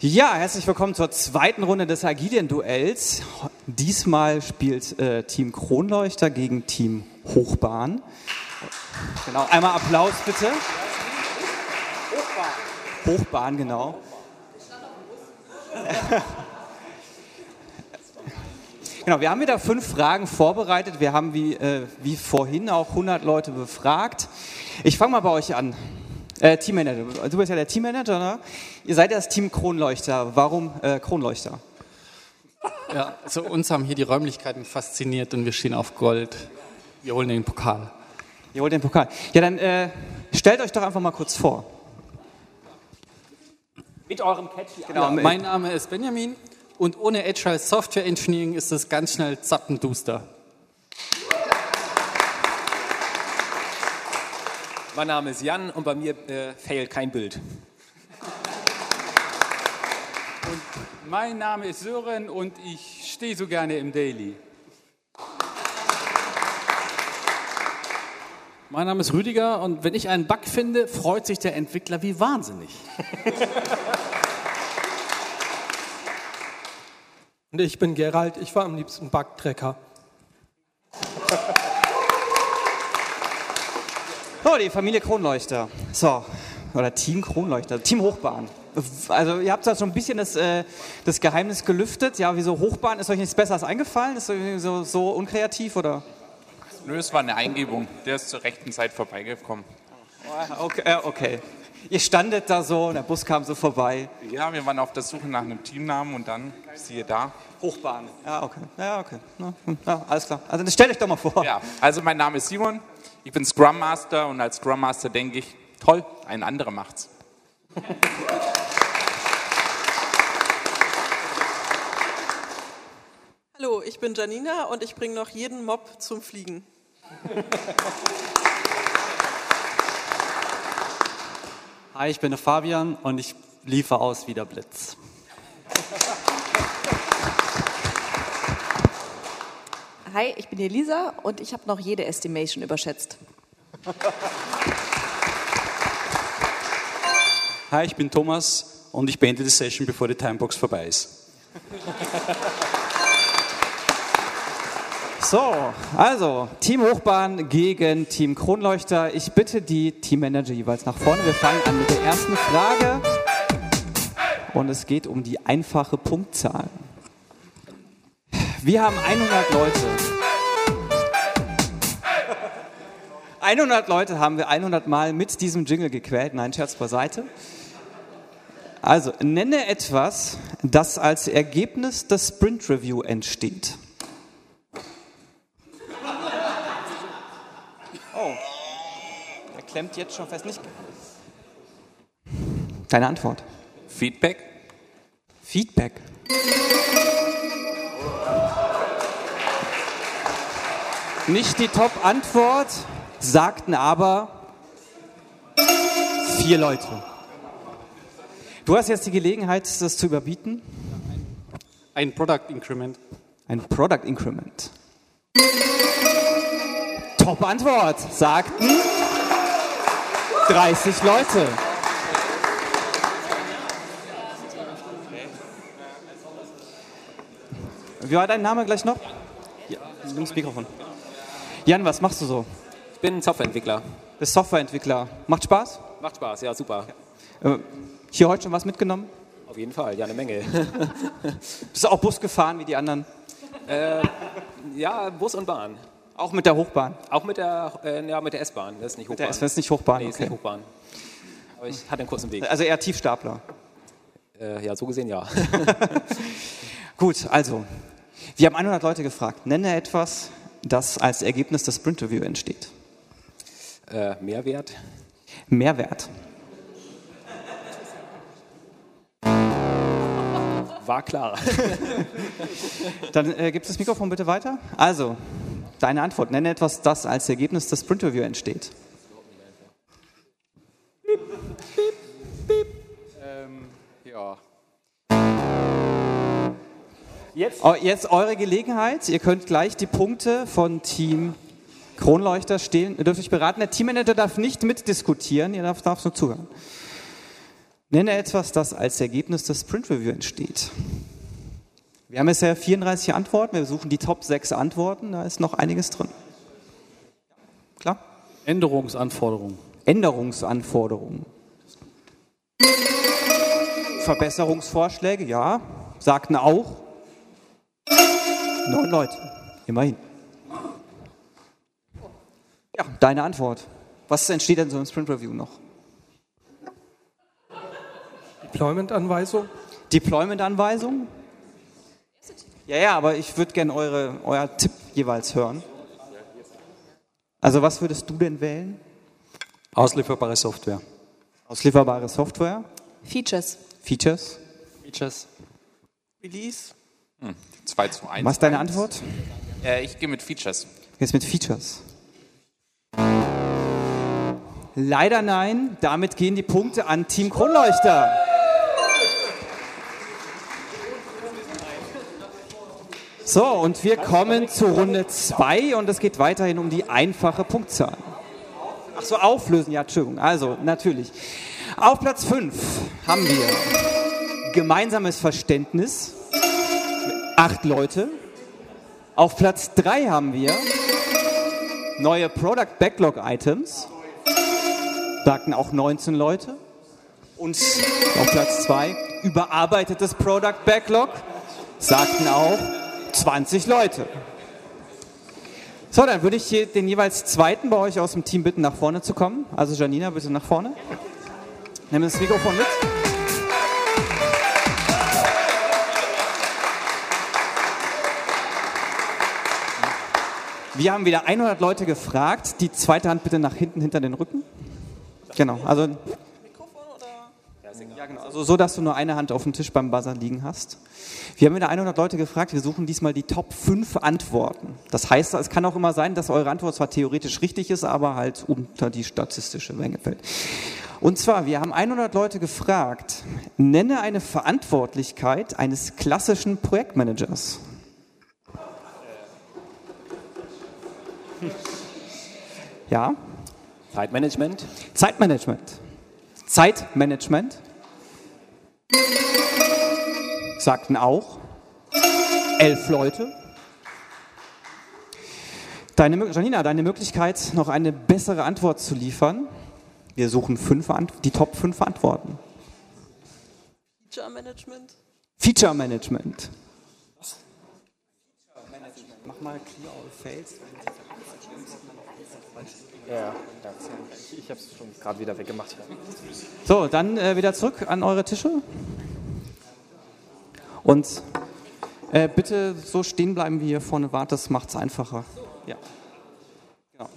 Ja, herzlich willkommen zur zweiten Runde des Agilien-Duells. Diesmal spielt äh, Team Kronleuchter gegen Team Hochbahn. Genau, einmal Applaus bitte. Hochbahn, genau. Genau, wir haben wieder fünf Fragen vorbereitet. Wir haben wie, äh, wie vorhin auch 100 Leute befragt. Ich fange mal bei euch an. Äh, Teammanager, du bist ja der Teammanager, ne? Ihr seid ja das Team Kronleuchter. Warum äh, Kronleuchter? Ja, also uns haben hier die Räumlichkeiten fasziniert und wir stehen auf Gold. Wir holen den Pokal. Ihr holt den Pokal. Ja, dann äh, stellt euch doch einfach mal kurz vor. Mit eurem Catchy. Genau, Ja, mein Name ist Benjamin und ohne Agile Software Engineering ist es ganz schnell zappenduster. Mein Name ist Jan und bei mir äh, failt kein Bild. Mein Name ist Sören und ich stehe so gerne im Daily. Mein Name ist Rüdiger und wenn ich einen Bug finde, freut sich der Entwickler wie wahnsinnig. Und ich bin Gerald, ich war am liebsten Bugtrecker. So, die Familie Kronleuchter. So, oder Team Kronleuchter, Team Hochbahn. Also ihr habt da schon ein bisschen das, äh, das Geheimnis gelüftet. Ja, wieso Hochbahn? Ist euch nichts Besseres eingefallen? Ist irgendwie so, so unkreativ oder? Nö, es war eine Eingebung. Der ist zur rechten Zeit vorbeigekommen. Okay, äh, okay. Ihr standet da so und der Bus kam so vorbei. Ja, wir waren auf der Suche nach einem Teamnamen und dann, siehe da. Hochbahn. Ja, okay. Ja, okay. Ja, hm, ja, alles klar. Also stellt euch doch mal vor. Ja, also mein Name ist Simon, ich bin Scrum Master und als Scrum Master denke ich, toll, ein anderer macht's. Hallo, ich bin Janina und ich bringe noch jeden Mob zum Fliegen. Hi, ich bin der Fabian und ich liefere aus wie der Blitz. Hi, ich bin Elisa und ich habe noch jede Estimation überschätzt. Hi, ich bin Thomas und ich beende die Session, bevor die Timebox vorbei ist. *laughs* So, also Team Hochbahn gegen Team Kronleuchter. Ich bitte die Teammanager jeweils nach vorne. Wir fangen an mit der ersten Frage. Und es geht um die einfache Punktzahl. Wir haben 100 Leute. 100 Leute haben wir 100 Mal mit diesem Jingle gequält. Nein, Scherz beiseite. Also, nenne etwas, das als Ergebnis des Sprint Review entsteht. Oh, er klemmt jetzt schon fest. Nicht. Deine Antwort. Feedback? Feedback. Nicht die Top-Antwort, sagten aber vier Leute. Du hast jetzt die Gelegenheit, das zu überbieten. Ein Product Increment. Ein Product Increment. Top-Antwort, sagten 30 Leute. Wie war dein Name gleich noch? Ja, das Mikrofon. Jan, was machst du so? Ich bin Softwareentwickler. Bist Softwareentwickler. Macht Spaß? Macht Spaß, ja, super. Äh, Hier heute schon was mitgenommen? Auf jeden Fall, ja, eine Menge. *laughs* Bist du auch Bus gefahren wie die anderen? äh, ja, Bus und Bahn. Auch mit der Hochbahn? Auch mit der, äh, ja, mit der S-Bahn. Das ist nicht Mit Hochbahn. der S- das ist nicht Hochbahn, Nee, ist okay. nicht Hochbahn. Aber ich hatte einen kurzen Weg. Also eher Tiefstapler. Äh, ja, so gesehen ja. *laughs* Gut, also, wir haben 100 Leute gefragt. Nenne etwas, das als Ergebnis des Sprint Review entsteht. äh, Mehrwert? Mehrwert. War klar. Dann äh, gibt das Mikrofon bitte weiter. Also, deine Antwort. Nenne etwas, das als Ergebnis des Sprint Review entsteht. Ähm, ja. Jetzt? jetzt eure Gelegenheit. Ihr könnt gleich die Punkte von Team Kronleuchter stehlen. Ihr dürft euch beraten. Der Teammanager darf nicht mitdiskutieren. Ihr darf, darf nur zuhören. Nenne etwas, das als Ergebnis des Sprint Review entsteht. Wir haben jetzt ja 34 Antworten. Wir suchen die Top 6 Antworten. Da ist noch einiges drin. Klar? Änderungsanforderungen. Änderungsanforderungen. Verbesserungsvorschläge, ja. Sagten auch. Neun Leute. Immerhin. Ja, deine Antwort. Was entsteht denn so im Sprint Review noch? Deployment-Anweisung? Deployment-Anweisung? Ja, ja, aber ich würde gerne eure, euer Tipp jeweils hören. Also was würdest du denn wählen? Auslieferbare Software. Auslieferbare Software? Features. Features? Features. Release. Hm, 2 zu 1. Was ist deine Antwort? Äh, ich gehe mit Features. Jetzt mit Features. Leider nein. Damit gehen die Punkte an Team Kronleuchter. So, und wir kommen zu Runde 2 und es geht weiterhin um die einfache Punktzahl. Ach so, auflösen, ja, Entschuldigung. Also, natürlich. Auf Platz 5 haben wir gemeinsames Verständnis. Acht Leute. Auf Platz 3 haben wir neue Product Backlog Items. Sagten auch 19 Leute. Und auf Platz 2 überarbeitetes Product Backlog. Sagten auch 20 Leute. So, dann würde ich den jeweils zweiten bei euch aus dem Team bitten, nach vorne zu kommen. Also Janina, bitte nach vorne. Nimm das Mikrofon mit. Wir haben wieder 100 Leute gefragt. Die zweite Hand bitte nach hinten hinter den Rücken. Genau, also ja, genau. Also so, dass du nur eine Hand auf dem Tisch beim Buzzer liegen hast. Wir haben wieder 100 Leute gefragt, wir suchen diesmal die Top 5 Antworten. Das heißt, es kann auch immer sein, dass eure Antwort zwar theoretisch richtig ist, aber halt unter die statistische Menge fällt. Und zwar, wir haben 100 Leute gefragt, nenne eine Verantwortlichkeit eines klassischen Projektmanagers. Ja? Zeitmanagement? Zeitmanagement. Zeitmanagement. Sagten auch. Elf Leute. Deine, Janina, deine Möglichkeit, noch eine bessere Antwort zu liefern. Wir suchen fünf, die Top 5 Antworten. Feature Management. Feature Management. Mach mal Clear All Fails. Ja, danke. Ich, habe es schon gerade wieder weggemacht. So, dann äh, wieder zurück an eure Tische. Und äh, bitte so stehen bleiben, wie ihr vorne wart, das macht es einfacher. Ja. Genau.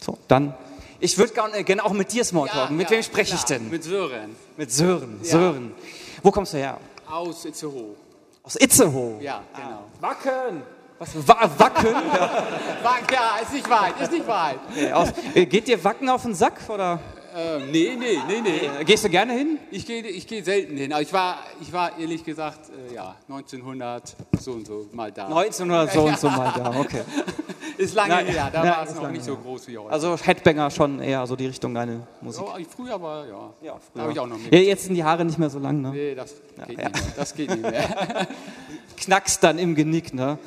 So, dann. Ich würde gerne gern auch mit dir Smalltalken. mit ja, wem spreche ich denn? Mit Sören. Mit Sören. Ja. Sören. Wo kommst du her? Aus Itzehoe. Aus Itzehoe. Ja, genau. Wacken. Was? Wa Wacken? *laughs* Wack, ja, ist nicht weit, ist nicht weit. Okay, aus, äh, geht dir Wacken auf den Sack oder? Ähm, nee, nee, nee, nee. Äh, Gehst du gerne hin? Ich gehe ich geh selten hin. Aber ich war, ich war ehrlich gesagt, äh, ja, 1900 so und so mal da. 1900 so und so mal da, okay. *laughs* ist lange Na, her, da ja, war es noch nicht so her. groß wie heute. Also Headbanger schon eher so die Richtung deine Musik. oh, früher war, ja. Ja, Da habe ich auch noch Ja, mit. jetzt sind die Haare nicht mehr so lang, ne? Nee, das geht ja. nicht mehr. Das geht nicht mehr. *laughs* Knackst dann im Genick, ne?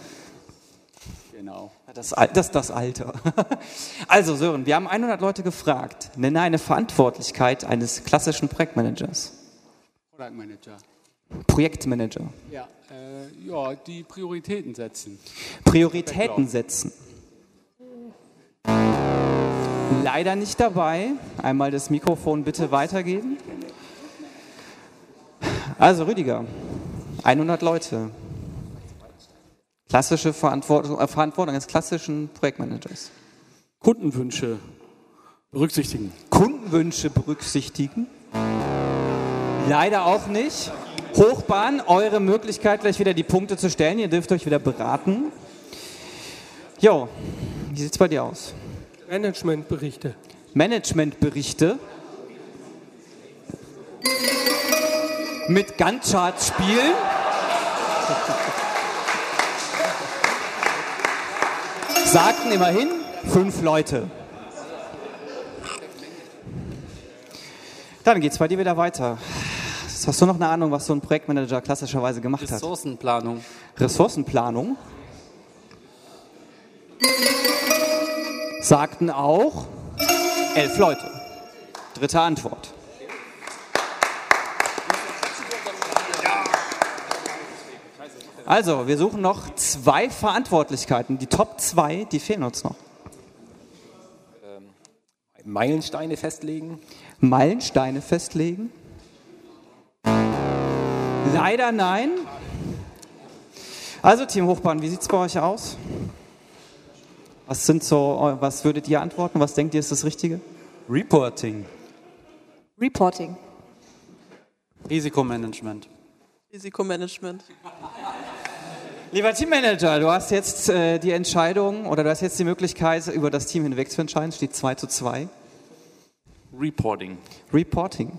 Genau. Das, das ist das Alter. *laughs* Also Sören, wir haben 100 Leute gefragt. Nenne eine Verantwortlichkeit eines klassischen Projektmanagers. Product Manager. Projektmanager. Ja, äh, ja, die Prioritäten setzen. Prioritäten setzen. Leider nicht dabei. Einmal das Mikrofon bitte weitergeben. Also Rüdiger, 100 Leute. Klassische Verantwortung, äh, Verantwortung eines klassischen Projektmanagers. Kundenwünsche berücksichtigen. Kundenwünsche berücksichtigen. Leider auch nicht. Hochbahn, eure Möglichkeit, gleich wieder die Punkte zu stellen. Ihr dürft euch wieder beraten. Jo, wie sieht's bei dir aus? Managementberichte. Managementberichte. Mit Gantt-Charts spielen. Sagten immerhin fünf Leute. Dann geht's bei dir wieder weiter. Hast du noch eine Ahnung, was so ein Projektmanager klassischerweise gemacht hat? Ressourcenplanung. Ressourcenplanung. Sagten auch elf Leute. Dritte Antwort. Also, wir suchen noch zwei Verantwortlichkeiten. Die Top zwei, die fehlen uns noch. Meilensteine festlegen. Meilensteine festlegen? Leider nein. Also Team Hochbahn, wie sieht es bei euch aus? Was sind so, was würdet ihr antworten? Was denkt ihr ist das Richtige? Reporting. Reporting. Risikomanagement. Risikomanagement. Lieber Teammanager, du hast jetzt äh, die Entscheidung oder du hast jetzt die Möglichkeit, über das Team hinweg zu entscheiden. Steht 2 zu 2. Reporting. Reporting.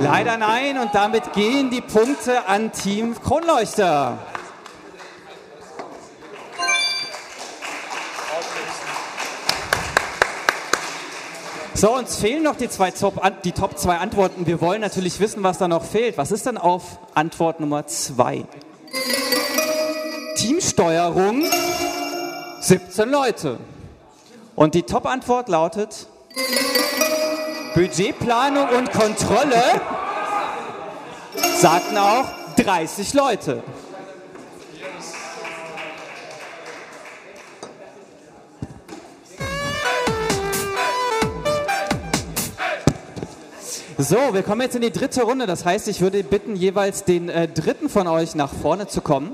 Leider nein und damit gehen die Punkte an Team Kronleuchter. So, uns fehlen noch die, zwei Top, die Top 2 Antworten. Wir wollen natürlich wissen, was da noch fehlt. Was ist denn auf Antwort Nummer 2? Teamsteuerung 17 Leute. Und die Top-Antwort lautet Budgetplanung und Kontrolle sagten auch 30 Leute. So, wir kommen jetzt in die dritte Runde. Das heißt, ich würde bitten, jeweils den äh, dritten von euch nach vorne zu kommen.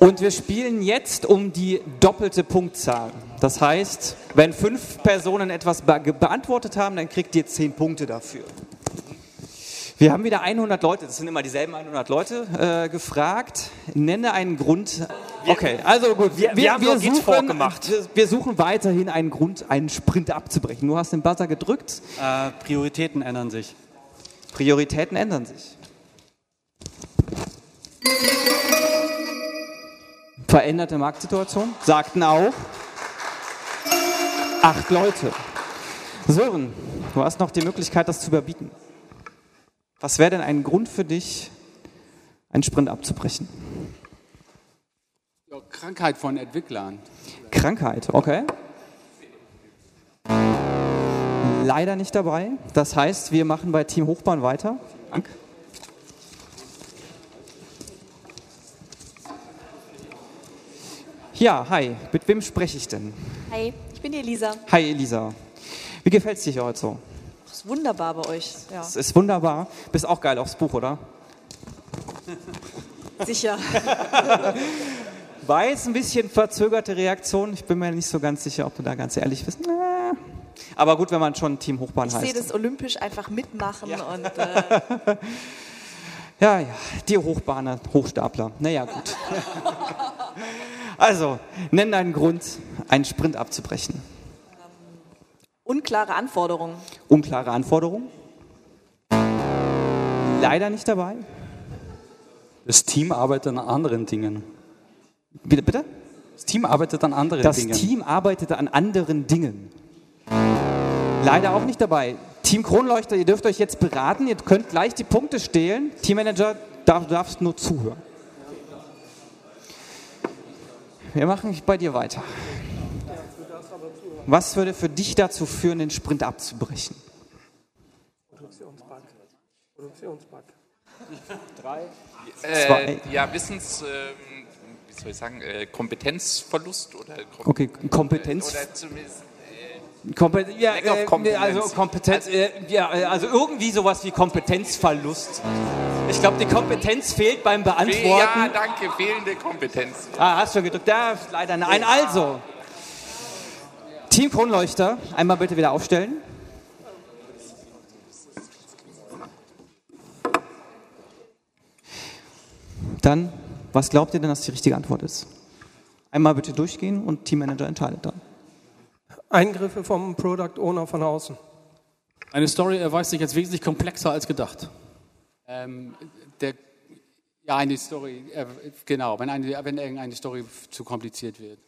Und wir spielen jetzt um die doppelte Punktzahl. Das heißt, wenn fünf Personen etwas be beantwortet haben, dann kriegt ihr zehn Punkte dafür. Wir haben wieder 100 Leute, das sind immer dieselben 100 Leute, äh, gefragt. Nenne einen Grund. Okay, also gut. Wir- wir haben so ein Git vorgemacht. wir, wir suchen weiterhin einen Grund, einen Sprint abzubrechen. Du hast den Buzzer gedrückt. Äh, Prioritäten ändern sich. Prioritäten ändern sich. Veränderte Marktsituation, sagten auch acht Leute. Sören, du hast noch die Möglichkeit, das zu überbieten. Was wäre denn ein Grund für dich, einen Sprint abzubrechen? Ja, Krankheit von Entwicklern. Krankheit, okay. Leider nicht dabei. Das heißt, wir machen bei Team Hochbahn weiter. Dank. Ja, hi. Mit wem spreche ich denn? Hi, ich bin die Elisa. Hi, Elisa. Wie gefällt es dir heute so? Das ist wunderbar bei euch. Ja. Es ist wunderbar. Bist auch geil aufs Buch, oder? Sicher. *laughs* Weiß, ein bisschen verzögerte Reaktion. Ich bin mir nicht so ganz sicher, ob du da ganz ehrlich bist. Aber gut, wenn man schon Team Hochbahn Ich heißt. sehe das olympisch einfach mitmachen und äh, *laughs* Ja, ja, die Hochbahner, Hochstapler. Naja, gut. *laughs* also, nenn deinen Grund, einen Sprint abzubrechen. Unklare Anforderungen. Unklare Anforderungen? Leider nicht dabei. Das Team arbeitet an anderen Dingen. Bitte, bitte? Das Team arbeitet an anderen Das Dingen. Team arbeitete an anderen Dingen. Leider auch nicht dabei. Team Kronleuchter, ihr dürft euch jetzt beraten, ihr könnt gleich die Punkte stehlen. Teammanager, darf, du darfst nur zuhören. Wir machen bei dir weiter. Was würde für dich dazu führen, den Sprint abzubrechen? Produktionsbug. Produktionsbug. Drei. Zwei. Äh, ja, Wissens, ähm, wie soll ich sagen, äh, Kompetenzverlust oder Kom Okay, Kompetenz. Oder zumindest Kompet ja, Lack of äh, Competence. also Kompetenz, äh, ja, äh, also irgendwie sowas wie Kompetenzverlust. Ich glaube, die Kompetenz fehlt beim Beantworten. Ja, danke, fehlende Kompetenz. Ah, hast schon gedrückt. Da ist leider nein. Also, Team Kronleuchter, einmal bitte wieder aufstellen. Dann, was glaubt ihr denn, dass die richtige Antwort ist? Einmal bitte durchgehen und Teammanager entscheidet dann. Eingriffe vom Product Owner von außen. Eine Story erweist sich als wesentlich komplexer als gedacht. Ähm, der, ja, eine Story, äh, genau, wenn, eine, wenn irgendeine Story zu kompliziert wird.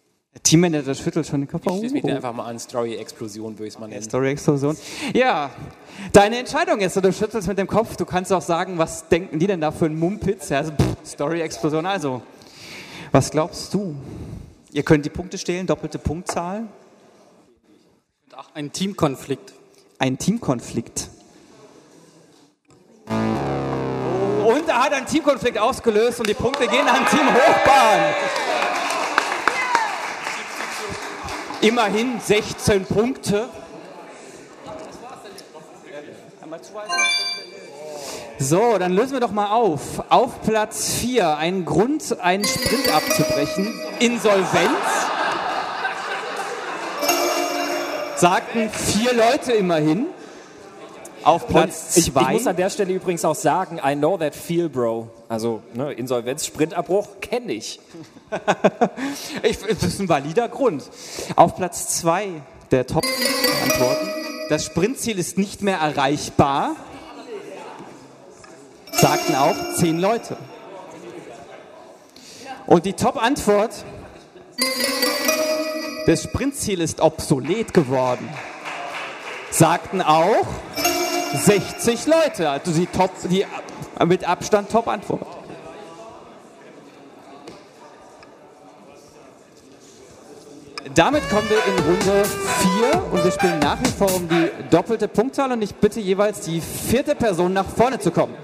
Teammanager schüttelt schon den Kopf. Ich schließe mich Oh. einfach mal an. Story-Explosion würde ich es mal nennen. Story-Explosion. Ja, deine Entscheidung ist, du schüttelst mit dem Kopf. Du kannst auch sagen, was denken die denn da für ein Mumpitz? Ja, also, Story-Explosion. Also, was glaubst du? Ihr könnt die Punkte stehlen, doppelte Punktzahl. Ein Teamkonflikt. Ein Teamkonflikt. Und er hat einen Teamkonflikt ausgelöst und die Punkte gehen an Team Hochbahn. Immerhin 16 Punkte. So, dann lösen wir doch mal auf. Auf Platz 4 ein Grund, einen Sprint abzubrechen. Insolvenz. Sagten vier Leute immerhin. Auf Platz Und ich, ich 2. muss an der Stelle übrigens auch sagen, I know that feel, bro. Also ne, Insolvenz, Sprintabbruch kenne ich. *laughs* Ich, das ist ein valider Grund. Auf Platz 2 der Top-Antworten. Das Sprintziel ist nicht mehr erreichbar. Sagten auch zehn Leute. Und die Top-Antwort. Das Sprintziel ist obsolet geworden. Sagten auch 60 Leute. Also die, Top, die mit Abstand Top-Antwort. Damit kommen wir in Runde 4 und wir spielen nach wie vor um die doppelte Punktzahl und ich bitte jeweils die vierte Person nach vorne zu kommen.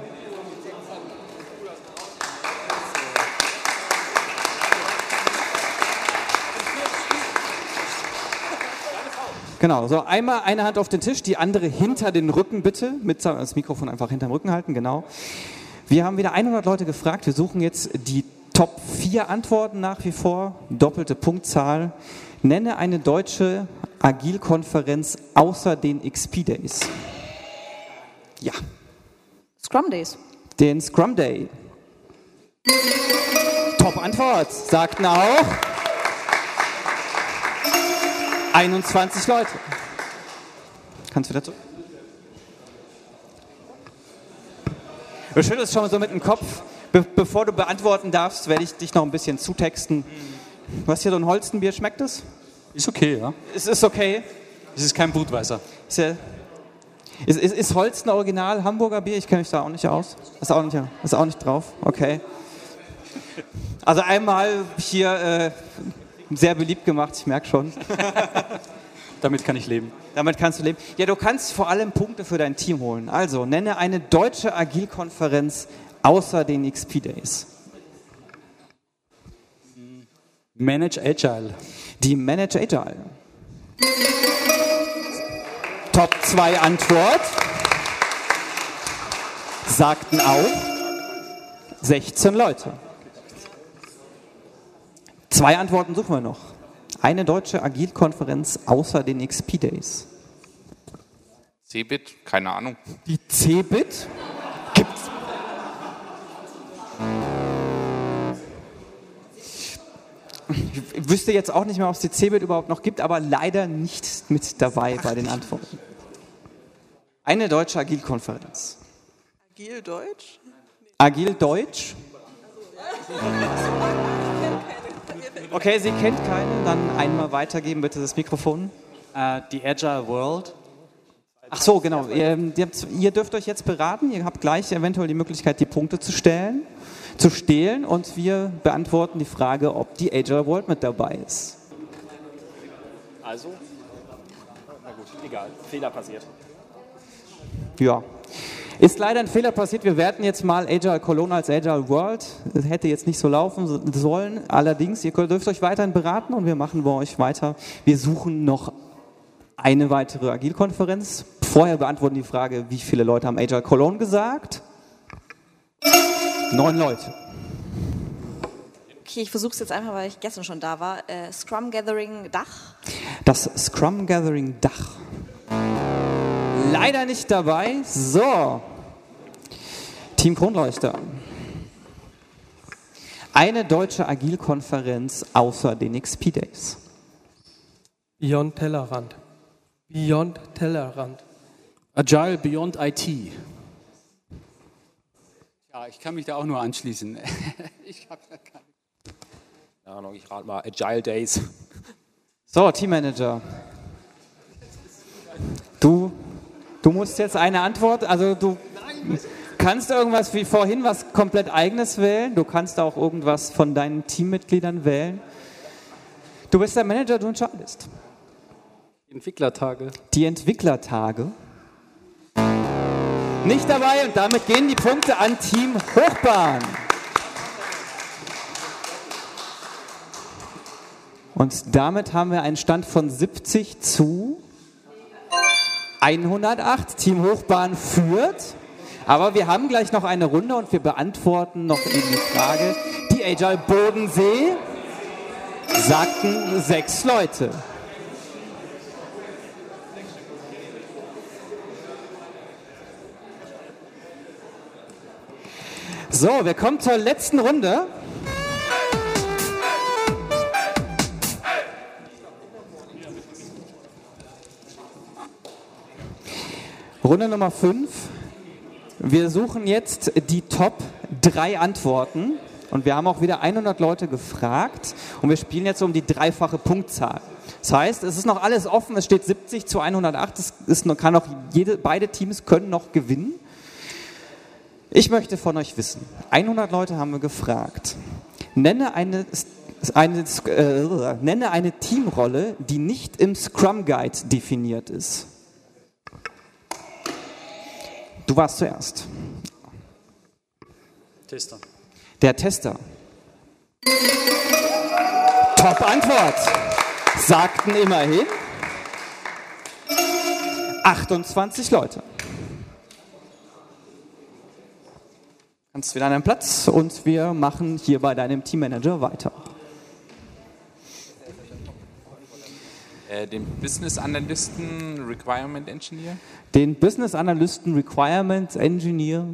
Genau, so einmal eine Hand auf den Tisch, die andere hinter den Rücken bitte, mit das Mikrofon einfach hinterm Rücken halten, genau. Wir haben wieder 100 Leute gefragt, wir suchen jetzt die Top 4 Antworten nach wie vor, doppelte Punktzahl. Nenne eine deutsche Agilkonferenz außer den XP Days. Ja, Scrum Days. den Scrum Day. Top Antwort, sagten auch 21 Leute. Kannst du dazu? Du schüttelst schon mal so mit dem Kopf. Be bevor du beantworten darfst, werde ich dich noch ein bisschen zutexten. Hast hier so ein Holstenbier, schmeckt es? Ist okay, ja. Es ist okay. Es ist kein Budweiser. Ist, ja, ist, ist, ist Holsten Original Hamburger Bier? Ich kenne mich da auch nicht aus. Ist auch nicht, ist auch nicht drauf. Okay. Also einmal hier äh, sehr beliebt gemacht, ich merke schon. *laughs* Damit kann ich leben. Damit kannst du leben. Ja, du kannst vor allem Punkte für dein Team holen. Also nenne eine deutsche Agilkonferenz außer den XP Days. Manage Agile. Die Manage Agile. Top 2 Antwort. Sagten auch 16 Leute. Zwei Antworten suchen wir noch. Eine deutsche Agilkonferenz außer den XP Days. Cebit, keine Ahnung. Die Cebit? Gibt's. Ich wüsste jetzt auch nicht mehr, ob es die Cebit überhaupt noch gibt, aber leider nicht mit dabei bei den Antworten. Eine deutsche Agilkonferenz. Agil Deutsch? Agil Deutsch? Okay, sie kennt keine. Dann einmal weitergeben bitte das Mikrofon. Äh, die Agile World. Ach so, genau. Ihr, ihr dürft euch jetzt beraten. Ihr habt gleich eventuell die Möglichkeit, die Punkte zu stellen, zu stehlen und wir beantworten die Frage, ob die Agile World mit dabei ist. Also, na gut, egal. Fehler passiert. Ja. Ist leider ein Fehler passiert. Wir werten jetzt mal Agile Cologne als Agile World. Das hätte jetzt nicht so laufen so- sollen. Allerdings, ihr dürft euch weiterhin beraten und wir machen bei euch weiter. Wir suchen noch eine weitere Agile-Konferenz. Vorher beantworten die Frage, wie viele Leute haben Agile Cologne gesagt? Neun Leute. Okay, ich versuche es jetzt einfach, weil ich gestern schon da war. Äh, Scrum Gathering Dach. Das Scrum Gathering Dach. Leider nicht dabei. So. Team Kronleuchter. Eine deutsche Agilkonferenz außer den XP Days. Beyond Tellerrand. Beyond Tellerrand. Agile Beyond IT. Ja, ich kann mich da auch nur anschließen. *laughs* ich habe da keine. Keine Ahnung, ich rate mal Agile Days. So, Teammanager. Du, du musst jetzt eine Antwort, also du kannst irgendwas wie vorhin was komplett eigenes wählen, du kannst auch irgendwas von deinen Teammitgliedern wählen. Du bist der Manager, du entscheidest. Entwicklertage. Die Entwicklertage. Nicht dabei und damit gehen die Punkte an Team Hochbahn. Und damit haben wir einen Stand von 70 zu 108. Team Hochbahn führt. Aber wir haben gleich noch eine Runde und wir beantworten noch eben die Frage. Die Agile Bodensee sagten sechs Leute. So, wir kommen zur letzten Runde. Runde Nummer 5. Wir suchen jetzt die Top 3 Antworten. Und wir haben auch wieder 100 Leute gefragt. Und wir spielen jetzt um die dreifache Punktzahl. Das heißt, es ist noch alles offen. Es steht 70 zu 108. Es ist kann noch jede, beide Teams können noch gewinnen. Ich möchte von euch wissen, 100 Leute haben wir gefragt. Nenne eine, eine, äh, nenne eine Teamrolle, die nicht im Scrum Guide definiert ist. Du warst zuerst. Tester. Der Tester. Top Antwort. Sagten immerhin 28 Leute. Kannst wieder an deinen Platz und wir machen hier bei deinem Teammanager weiter. Den Business Analysten Requirement Engineer. Den Business Analysten Requirements Engineer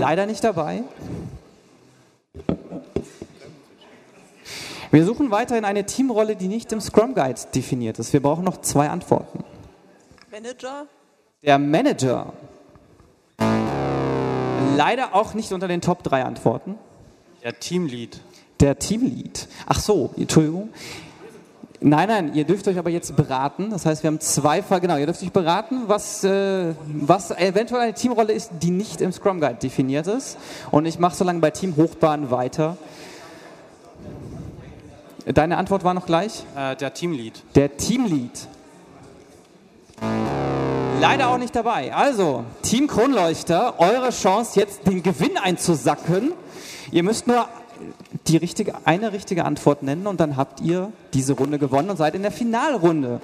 leider nicht dabei. Wir suchen weiterhin eine Teamrolle, die nicht im Scrum Guide definiert ist. Wir brauchen noch zwei Antworten. Manager? Der Manager. leider auch nicht unter den Top 3 Antworten. Der Teamlead. Der Teamlead. Ach so, Entschuldigung. Nein, nein, ihr dürft euch aber jetzt beraten. Das heißt, wir haben zwei Fall, genau, ihr dürft euch beraten, was, äh, was eventuell eine Teamrolle ist, die nicht im Scrum Guide definiert ist. Und ich mache so lange bei Team Hochbahn weiter. Deine Antwort war noch gleich? Äh, der Teamlead. Der Teamlead. Leider auch nicht dabei. Also, Team Kronleuchter, eure Chance jetzt den Gewinn einzusacken. Ihr müsst nur die richtige, eine richtige Antwort nennen und dann habt ihr diese Runde gewonnen und seid in der Finalrunde.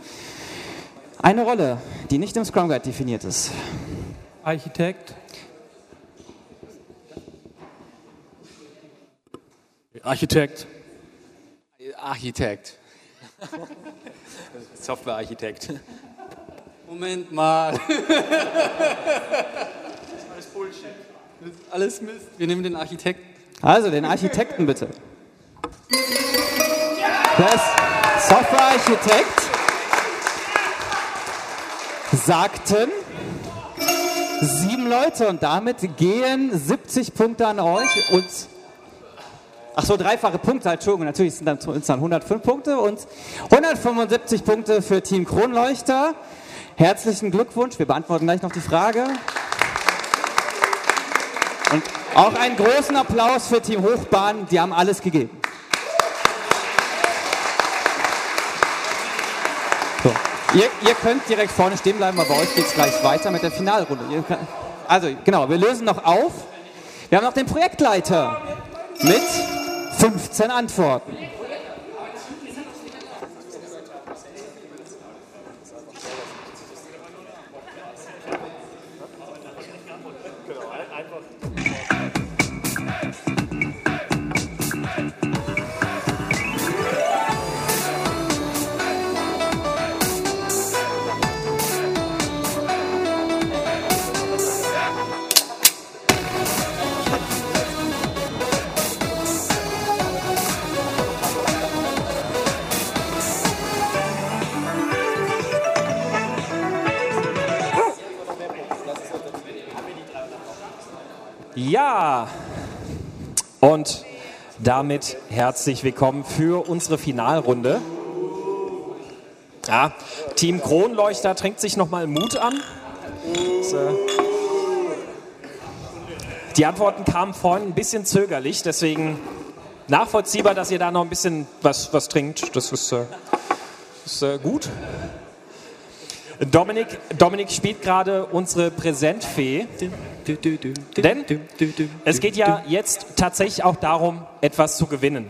Eine Rolle, die nicht im Scrum Guide definiert ist. Architekt. Architekt. Architekt. *laughs* Softwarearchitekt. Moment mal. Das *laughs* ist alles Bullshit. Das ist alles Mist. Wir nehmen den Architekten. Also, den Architekten bitte. Der Softwarearchitekt sagten sieben Leute und damit gehen 70 Punkte an euch und Ach so, dreifache Punkte, Entschuldigung, natürlich sind dann, sind dann 105 Punkte und 175 Punkte für Team Kronleuchter. Herzlichen Glückwunsch, wir beantworten gleich noch die Frage. Und auch einen großen Applaus für Team Hochbahn, die haben alles gegeben. So. Ihr, ihr könnt direkt vorne stehen bleiben, aber bei euch geht es gleich weiter mit der Finalrunde. Könnt- Also, genau, wir lösen noch auf. Wir haben noch den Projektleiter mit 15 Antworten. Und damit herzlich willkommen für unsere Finalrunde. Ja, Team Kronleuchter trinkt sich nochmal Mut an. Die Antworten kamen vorhin ein bisschen zögerlich, deswegen nachvollziehbar, dass ihr da noch ein bisschen was, was trinkt. Das ist, äh, ist äh, gut. Dominik, Dominik spielt gerade unsere Präsentfee. Denn es geht ja jetzt tatsächlich auch darum, etwas zu gewinnen.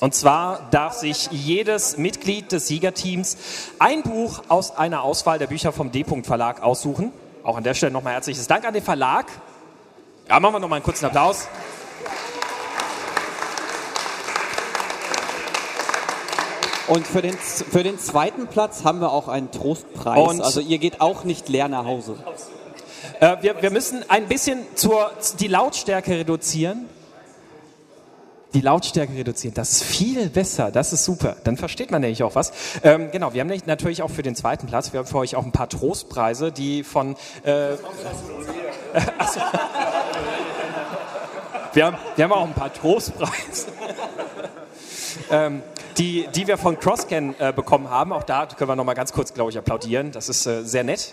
Und zwar darf sich jedes Mitglied des Siegerteams ein Buch aus einer Auswahl der Bücher vom D-Punkt Verlag aussuchen. Auch an der Stelle nochmal herzliches Dank an den Verlag. Ja, machen wir nochmal einen kurzen Applaus. Und für den, für den zweiten Platz haben wir auch einen Trostpreis. Und- also ihr geht auch nicht leer nach Hause. Äh, wir, wir müssen ein bisschen zur, die Lautstärke reduzieren. Die Lautstärke reduzieren, das ist viel besser, das ist super. Dann versteht man nämlich auch was. Ähm, genau, wir haben natürlich auch für den zweiten Platz, wir haben für euch auch ein paar Trostpreise, die von... Äh, *laughs* Ach so. wir, haben, wir haben auch ein paar Trostpreise. *laughs* ähm, die, die wir von Crosscan äh, bekommen haben. Auch da können wir noch mal ganz kurz, glaube ich, applaudieren. Das ist äh, sehr nett.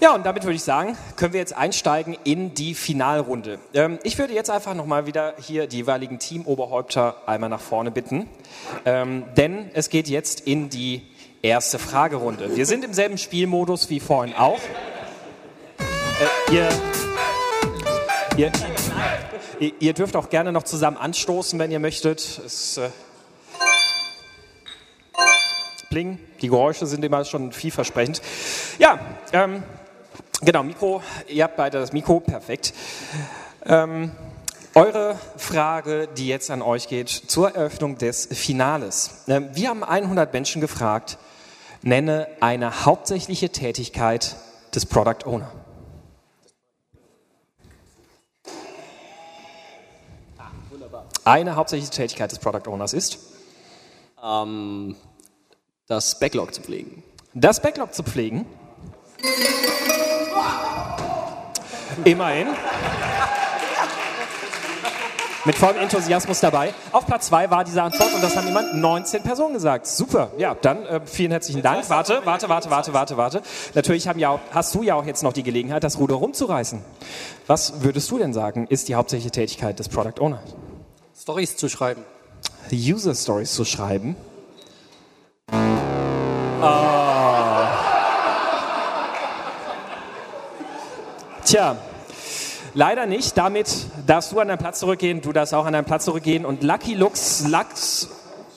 Ja, und damit würde ich sagen, können wir jetzt einsteigen in die Finalrunde. Ähm, ich würde jetzt einfach nochmal wieder hier die jeweiligen Teamoberhäupter einmal nach vorne bitten, ähm, denn es geht jetzt in die erste Fragerunde. Wir sind im selben Spielmodus wie vorhin auch. Äh, ihr, ihr, ihr, dürft auch gerne noch zusammen anstoßen, wenn ihr möchtet. Es, äh, Bling, die Geräusche sind immer schon vielversprechend. Ja, ähm, genau, Mikro, ihr habt beide das Mikro, perfekt. Ähm, eure Frage, die jetzt an euch geht, zur Eröffnung des Finales. Ähm, wir haben 100 Menschen gefragt, nenne eine hauptsächliche Tätigkeit des Product Owner. Eine hauptsächliche Tätigkeit des Product Owners ist? Ähm, das Backlog zu pflegen. das Backlog zu pflegen. Immerhin. Mit vollem Enthusiasmus dabei. Auf Platz 2 war diese Antwort und das haben jemand 19 Personen gesagt. Super. Ja, dann äh, vielen herzlichen Dank. Warte, warte, warte, warte, warte, warte. Natürlich haben ja auch, hast du ja auch jetzt noch die Gelegenheit, das Ruder rumzureißen. Was würdest du denn sagen, ist die hauptsächliche Tätigkeit des Product Owner? Stories zu schreiben. User Stories zu schreiben. Ah. Tja, leider nicht. Damit darfst du an deinen Platz zurückgehen, du darfst auch an deinen Platz zurückgehen. Und Lucky Lux, Lux,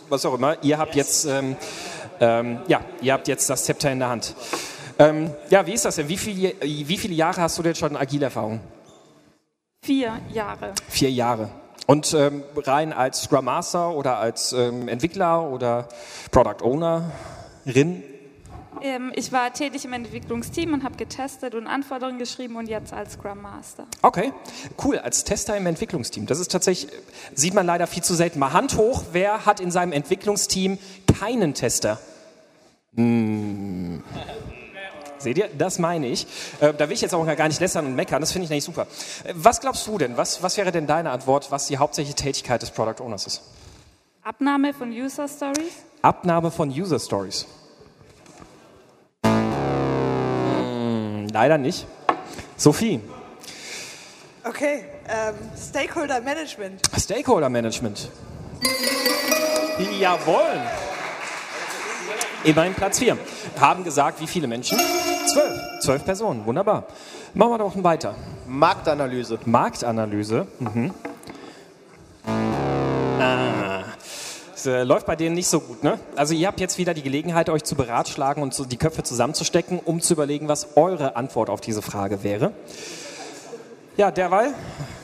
was auch immer, ihr habt jetzt, ähm, ähm, ja, ihr habt jetzt das Zepter in der Hand. Ähm, ja, wie ist das denn? Wie viele, wie viele Jahre hast du denn schon Agile-Erfahrung? Vier Jahre. Vier Jahre. Und ähm, rein als Scrum Master oder als ähm, Entwickler oder Product Ownerin? Ähm, ich war tätig im Entwicklungsteam und habe getestet und Anforderungen geschrieben und jetzt als Scrum Master. Okay, cool. Als Tester im Entwicklungsteam. Das ist tatsächlich, sieht man leider viel zu selten. Mal Hand hoch, wer hat in seinem Entwicklungsteam keinen Tester? Hm. Seht ihr, das meine ich. Äh, da will ich jetzt auch gar nicht lästern und meckern, das finde ich nämlich super. Äh, was glaubst du denn, was, was wäre denn deine Antwort, was die hauptsächliche Tätigkeit des Product Owners ist? Abnahme von User Stories? Abnahme von User Stories. Hm, leider nicht. Sophie, Okay, ähm, Stakeholder Management. Stakeholder Management. Jawohl. Immerhin Platz 4. Haben gesagt, wie viele Menschen? Zwölf. Zwölf Personen. Wunderbar. Machen wir doch weiter. Marktanalyse. Marktanalyse. Mhm. Ah. Das äh, läuft bei denen nicht so gut, ne? Also ihr habt jetzt wieder die Gelegenheit, euch zu beratschlagen und die Köpfe zusammenzustecken, um zu überlegen, was eure Antwort auf diese Frage wäre. Ja, derweil,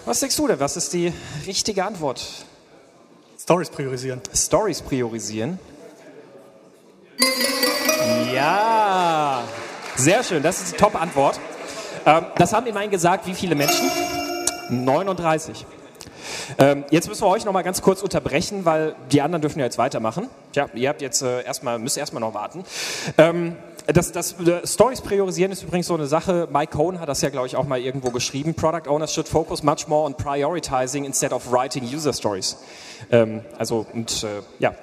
was denkst du denn? Was ist die richtige Antwort? Stories priorisieren. Stories priorisieren. Ja, sehr schön. Das ist die Top-Antwort. Ähm, das haben immerhin gesagt, wie viele Menschen? 39. Ähm, jetzt müssen wir euch noch mal ganz kurz unterbrechen, weil die anderen dürfen ja jetzt weitermachen. Ja, ihr habt jetzt äh, erstmal, müsst erstmal noch warten. Ähm, das, das äh, Stories priorisieren ist übrigens so eine Sache. Mike Cohn hat das ja, glaube ich, auch mal irgendwo geschrieben. Product Owners should focus much more on prioritizing instead of writing user stories. Ähm, also und äh, ja,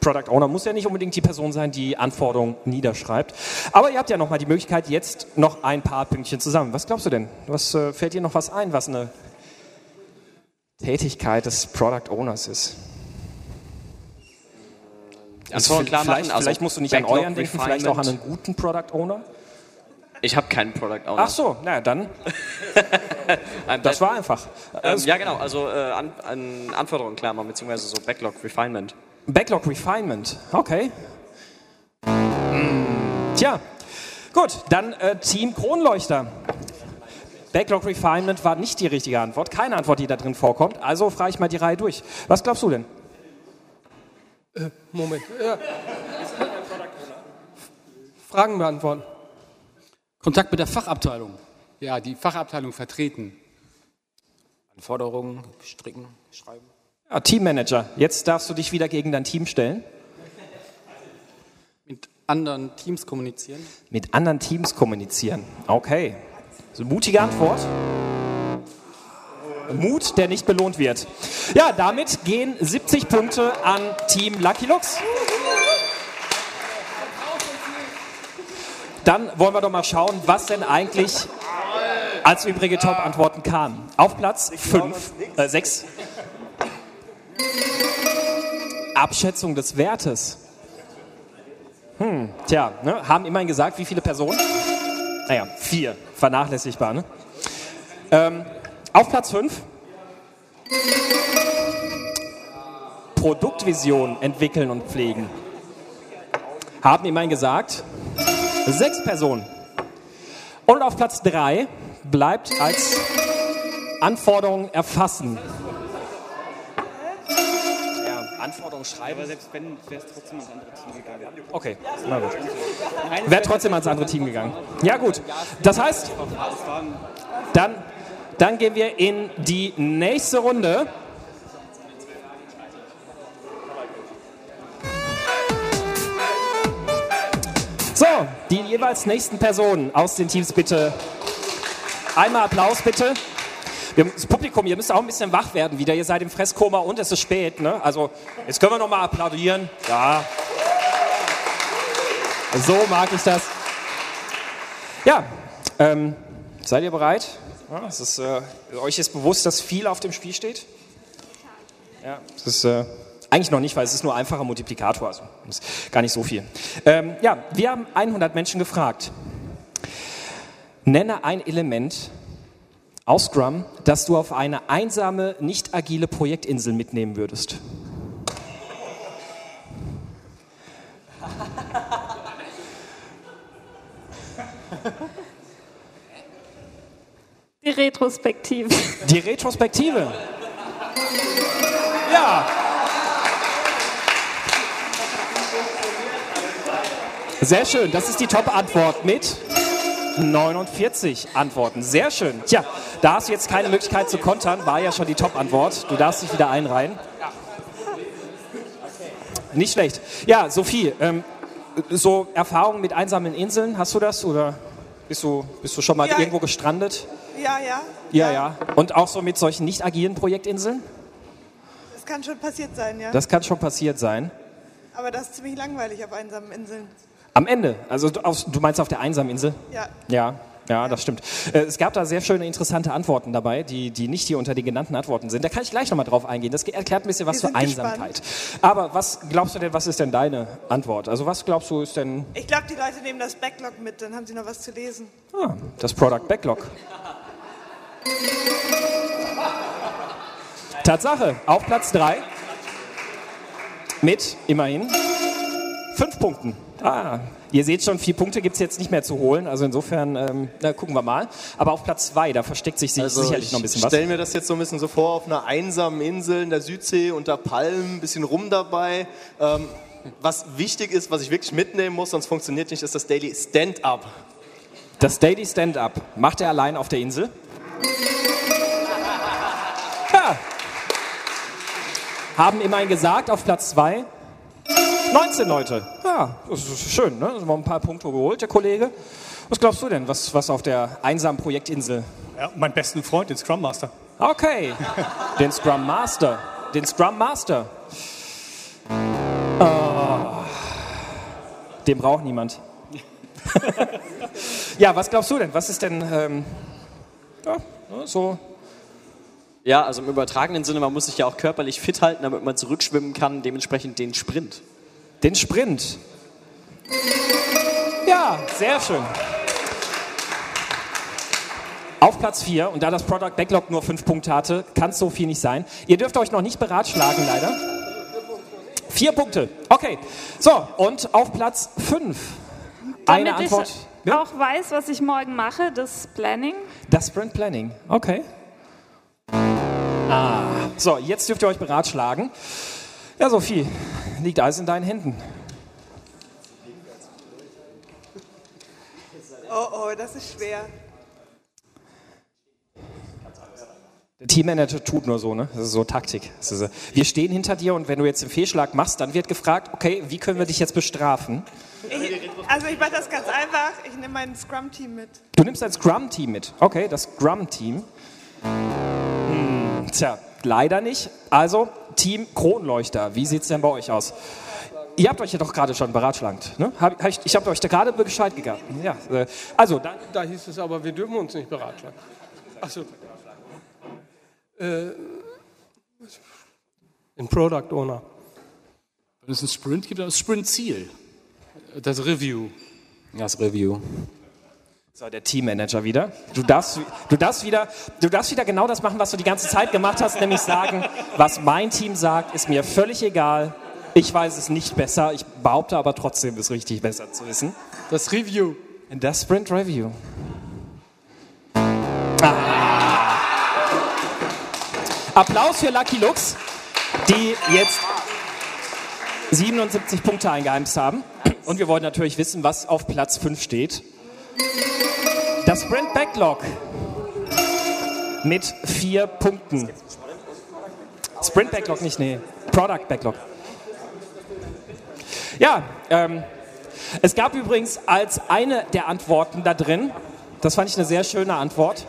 Product Owner muss ja nicht unbedingt die Person sein, die Anforderungen niederschreibt. Aber ihr habt ja noch mal die Möglichkeit, jetzt noch ein paar Pünktchen zusammen. Was glaubst du denn? Was äh, fällt dir noch was ein, was eine Tätigkeit des Product Owners ist? Antworten klar machen, vielleicht, also vielleicht musst du nicht Backlog an euren denken, vielleicht auch an einen guten Product Owner. Ich habe keinen Product Owner. Ach so, na dann. *laughs* Das war einfach. Ähm, ja, genau. Also äh, an, an Anforderungen klar machen, beziehungsweise so Backlog Refinement. Backlog Refinement, okay. Hm, Tja, gut, dann äh, Team Kronleuchter. Backlog Refinement war nicht die richtige Antwort, keine Antwort, die da drin vorkommt. Also frage ich mal die Reihe durch. Was glaubst du denn? Äh, Moment. Ja. Fragen beantworten. Kontakt mit der Fachabteilung. Ja, die Fachabteilung vertreten. Anforderungen stricken, schreiben. Ja, Teammanager, jetzt darfst du dich wieder gegen dein Team stellen. Mit anderen Teams kommunizieren. Mit anderen Teams kommunizieren. Okay. So eine mutige Antwort. Mut, der nicht belohnt wird. Ja, damit gehen 70 Punkte an Team Lucky Lux. Dann wollen wir doch mal schauen, was denn eigentlich als übrige Top-Antworten kam. Auf Platz 5, äh, 6. Abschätzung des Wertes. Hm, tja, ne, haben immerhin gesagt, wie viele Personen? Naja, vier. Vernachlässigbar, ne? Ähm, auf Platz 5. Produktvision entwickeln und pflegen. Haben immerhin gesagt, sechs Personen. Und auf Platz 3 bleibt als Anforderung erfassen. Anforderungen schreiben. Aber selbst wenn, wäre es trotzdem ins andere Team gegangen. Okay, na gut. Wäre trotzdem ans andere Team gegangen. Ja gut, das heißt, dann, dann gehen wir in die nächste Runde. So, jeweils nächsten Personen aus den Teams bitte einmal Applaus bitte. Wir, das Publikum, ihr müsst auch ein bisschen wach werden wieder. Ihr seid im Fresskoma und es ist spät. Ne? Also jetzt können wir noch mal applaudieren. Ja. So mag ich das. Ja, ähm, seid ihr bereit? Ja, es ist, äh, euch ist bewusst, dass viel auf dem Spiel steht? Ja, es ist äh, eigentlich noch nicht, weil es ist nur einfacher Multiplikator, also ist gar nicht so viel. Ähm, ja, wir haben 100 Menschen gefragt. Nenne ein Element aus Scrum, das du auf eine einsame, nicht agile Projektinsel mitnehmen würdest. Die Retrospektive. Die Retrospektive. Ja. Sehr schön, das ist die Top-Antwort mit 49 Antworten. Sehr schön. Tja, da hast du jetzt keine Möglichkeit zu kontern, war ja schon die Top-Antwort. Du darfst dich wieder einreihen. Nicht schlecht. Ja, Sophie, ähm, so Erfahrungen mit einsamen Inseln, hast du das oder bist du, bist du schon mal Ja. irgendwo gestrandet? Ja, ja. Ja, ja. Und auch so mit solchen nicht agilen Projektinseln? Das kann schon passiert sein, ja. Das kann schon passiert sein. Aber das ist ziemlich langweilig auf einsamen Inseln. Am Ende, also du, meinst auf der einsamen Insel? Ja. Ja, ja, das stimmt. Äh, Es gab da sehr schöne, interessante Antworten dabei, die, die nicht hier unter den genannten Antworten sind. Da kann ich gleich nochmal drauf eingehen. Das erklärt ein bisschen was zur sind gespannt. Einsamkeit. Aber was glaubst du denn, was ist denn deine Antwort? Also was glaubst du ist denn Ich glaube, die Leute nehmen das Backlog mit, dann haben sie noch was zu lesen. ah, das Product Backlog? *laughs* Tatsache, auf Platz 3 mit immerhin fünf Punkten. Ah, ihr seht schon, vier Punkte gibt es jetzt nicht mehr zu holen. Also insofern, ähm, na, gucken wir mal. Aber auf Platz 2, da versteckt sich si- Also sicherlich ich noch ein bisschen was. stelle mir das jetzt so ein bisschen so vor, auf einer einsamen Insel in der Südsee unter Palmen, ein bisschen rum dabei. Ähm, was wichtig ist, was ich wirklich mitnehmen muss, sonst funktioniert nicht, ist das Daily Stand-Up. Das Daily Stand-Up macht er allein auf der Insel. Ja. Haben immerhin gesagt, auf Platz 2 19 Leute. Ja, das ist schön, ne? Also mal ein paar Punkte geholt, der Kollege. Was glaubst du denn, was, was auf der einsamen Projektinsel? Ja, meinen besten Freund, den Scrum Master. Okay, den Scrum Master. Den Scrum Master. Oh. Den braucht niemand. *laughs* ja, was glaubst du denn? Was ist denn ähm, ja, ne, so? Ja, also im übertragenen Sinne, man muss sich ja auch körperlich fit halten, damit man zurückschwimmen kann, dementsprechend den Sprint. Den Sprint. Ja, sehr schön. Auf Platz 4, und da das Product Backlog nur 5 Punkte hatte, kann es so viel nicht sein. Ihr dürft euch noch nicht beratschlagen, leider. Vier Punkte. Okay. So, und auf Platz 5. Eine Antwort. ich auch weiß, was ich morgen mache, das Planning. Das Sprint Planning. Okay. Ah. So, jetzt dürft ihr euch beratschlagen. Ja, Sophie, liegt alles in deinen Händen. Oh, oh, das ist schwer. Der Teammanager tut nur so, ne? Das ist so Taktik. Ist so. Wir stehen hinter dir und wenn du jetzt einen Fehlschlag machst, dann wird gefragt, okay, wie können wir dich jetzt bestrafen? Ich, also ich mache das ganz einfach. Ich nehme mein Scrum-Team mit. Du nimmst ein Scrum-Team mit. Okay, das Scrum-Team. Hm, tja, leider nicht. Also, Team Kronleuchter, wie sieht's denn bei euch aus? Ihr habt euch ja doch gerade schon beratschlagt, ne? Hab, hab ich ich habe euch da gerade Bescheid gegeben. Ja, äh, also, dann, Da hieß es aber, wir dürfen uns nicht beratschlagen. Achso. Äh, ein Product Owner. Wenn es einen Sprint gibt, dann das Sprint-Ziel. Das Review. Das Review. So, der Teammanager wieder. Du darfst, du, darfst wieder, du darfst wieder genau das machen, was du die ganze Zeit gemacht hast, nämlich sagen, was mein Team sagt, ist mir völlig egal. Ich weiß es nicht besser. Ich behaupte aber trotzdem, es richtig besser zu wissen. Das Review. Das Sprint Review. Ah. Applaus für Lucky Lux, die jetzt 77 Punkte eingeheimst haben. Und wir wollen natürlich wissen, was auf Platz 5 steht. Das Sprint Backlog mit vier Punkten. Sprint Backlog nicht, nee. Product Backlog. Ja, ähm, Es gab übrigens als eine der Antworten da drin, das fand ich eine sehr schöne Antwort,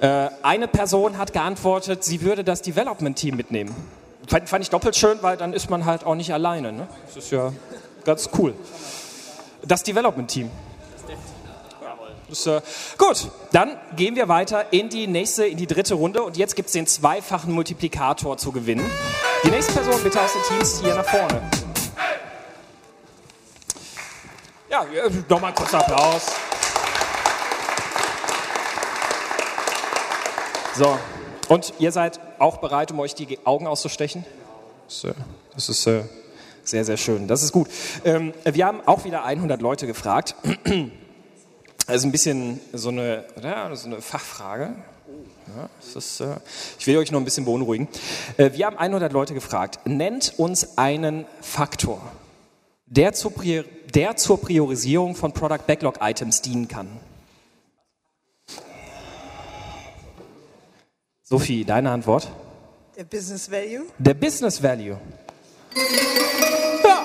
äh, eine Person hat geantwortet, sie würde das Development-Team mitnehmen. Fand, fand ich doppelt schön, weil dann ist man halt auch nicht alleine. Ne? Das ist ja ganz cool. Das Development-Team. Das, äh, gut, dann gehen wir weiter in die nächste, in die dritte Runde und jetzt gibt es den zweifachen Multiplikator zu gewinnen. Die nächste Person bitte aus den Teams hier nach vorne. Ja, äh, nochmal kurz Applaus. So, und ihr seid auch bereit, um euch die Augen auszustechen? Äh, das ist äh, sehr, sehr schön. Das ist gut. Ähm, wir haben auch wieder 100 Leute gefragt. Also ein bisschen so eine, ja, so eine Fachfrage. Ja, ist, äh, ich will euch noch ein bisschen beunruhigen. Äh, wir haben 100 Leute gefragt. Nennt uns einen Faktor, der zur, Prior der zur Priorisierung von Product Backlog Items dienen kann. Sophie, deine Antwort? Der Business Value. Der Business Value. Ja.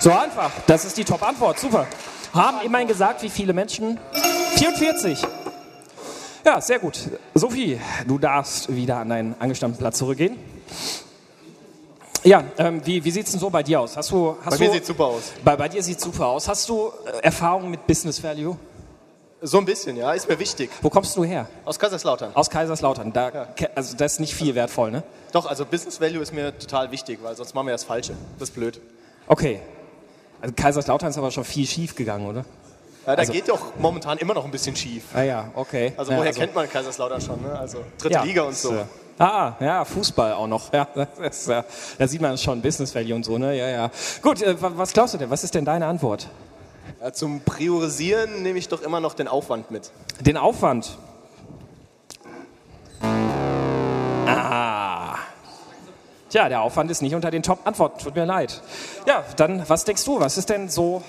So einfach. Das ist die Top-Antwort. Super. Haben immerhin gesagt, wie viele Menschen? 44. Ja, sehr gut. Sophie, du darfst wieder an deinen angestammten Platz zurückgehen. Ja, ähm, wie, wie sieht es denn so bei dir aus? Hast du, hast Bei mir du, sieht's super aus. Bei, bei dir sieht es super aus. Hast du äh, Erfahrung mit Business Value? So ein bisschen, ja, ist mir wichtig. Wo kommst du her? Aus Kaiserslautern. Aus Kaiserslautern. Da, ke- Also das ist nicht viel wertvoll, ne? Doch, also Business Value ist mir total wichtig, weil sonst machen wir das Falsche. Das ist blöd. Okay. Also Kaiserslautern ist aber schon viel schief gegangen, oder? Ja, da Also- geht doch momentan immer noch ein bisschen schief. Ah ja, okay. Also Ja, woher also- kennt man Kaiserslautern schon? Ne? Also dritte Ja, Liga und das, so. äh, Ah, ja, Fußball auch noch. Ja, das ist, äh, da sieht man schon Business Value und so, ne? Ja, ja. Gut, äh, wa- was glaubst du denn? Was ist denn deine Antwort? Ja, zum Priorisieren nehme ich doch immer noch den Aufwand mit. Den Aufwand. Ah. Tja, der Aufwand ist nicht unter den Top-Antworten. Tut mir leid. Ja, dann, was denkst du? Was ist denn so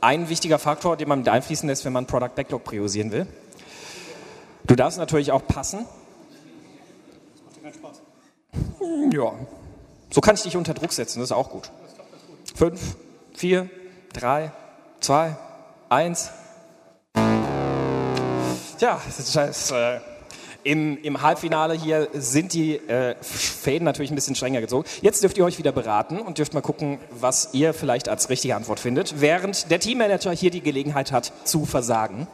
ein wichtiger Faktor, den man mit einfließen lässt, wenn man Product Backlog priorisieren will? Du darfst natürlich auch passen. Hm, Ja. So kann ich dich unter Druck setzen, das ist auch gut. Fünf, vier, drei, zwei, eins. Tja, das ist, äh, im, im Halbfinale hier sind die äh, Fäden natürlich ein bisschen strenger gezogen. Jetzt dürft ihr euch wieder beraten und dürft mal gucken, was ihr vielleicht als richtige Antwort findet, während der Teammanager hier die Gelegenheit hat zu versagen.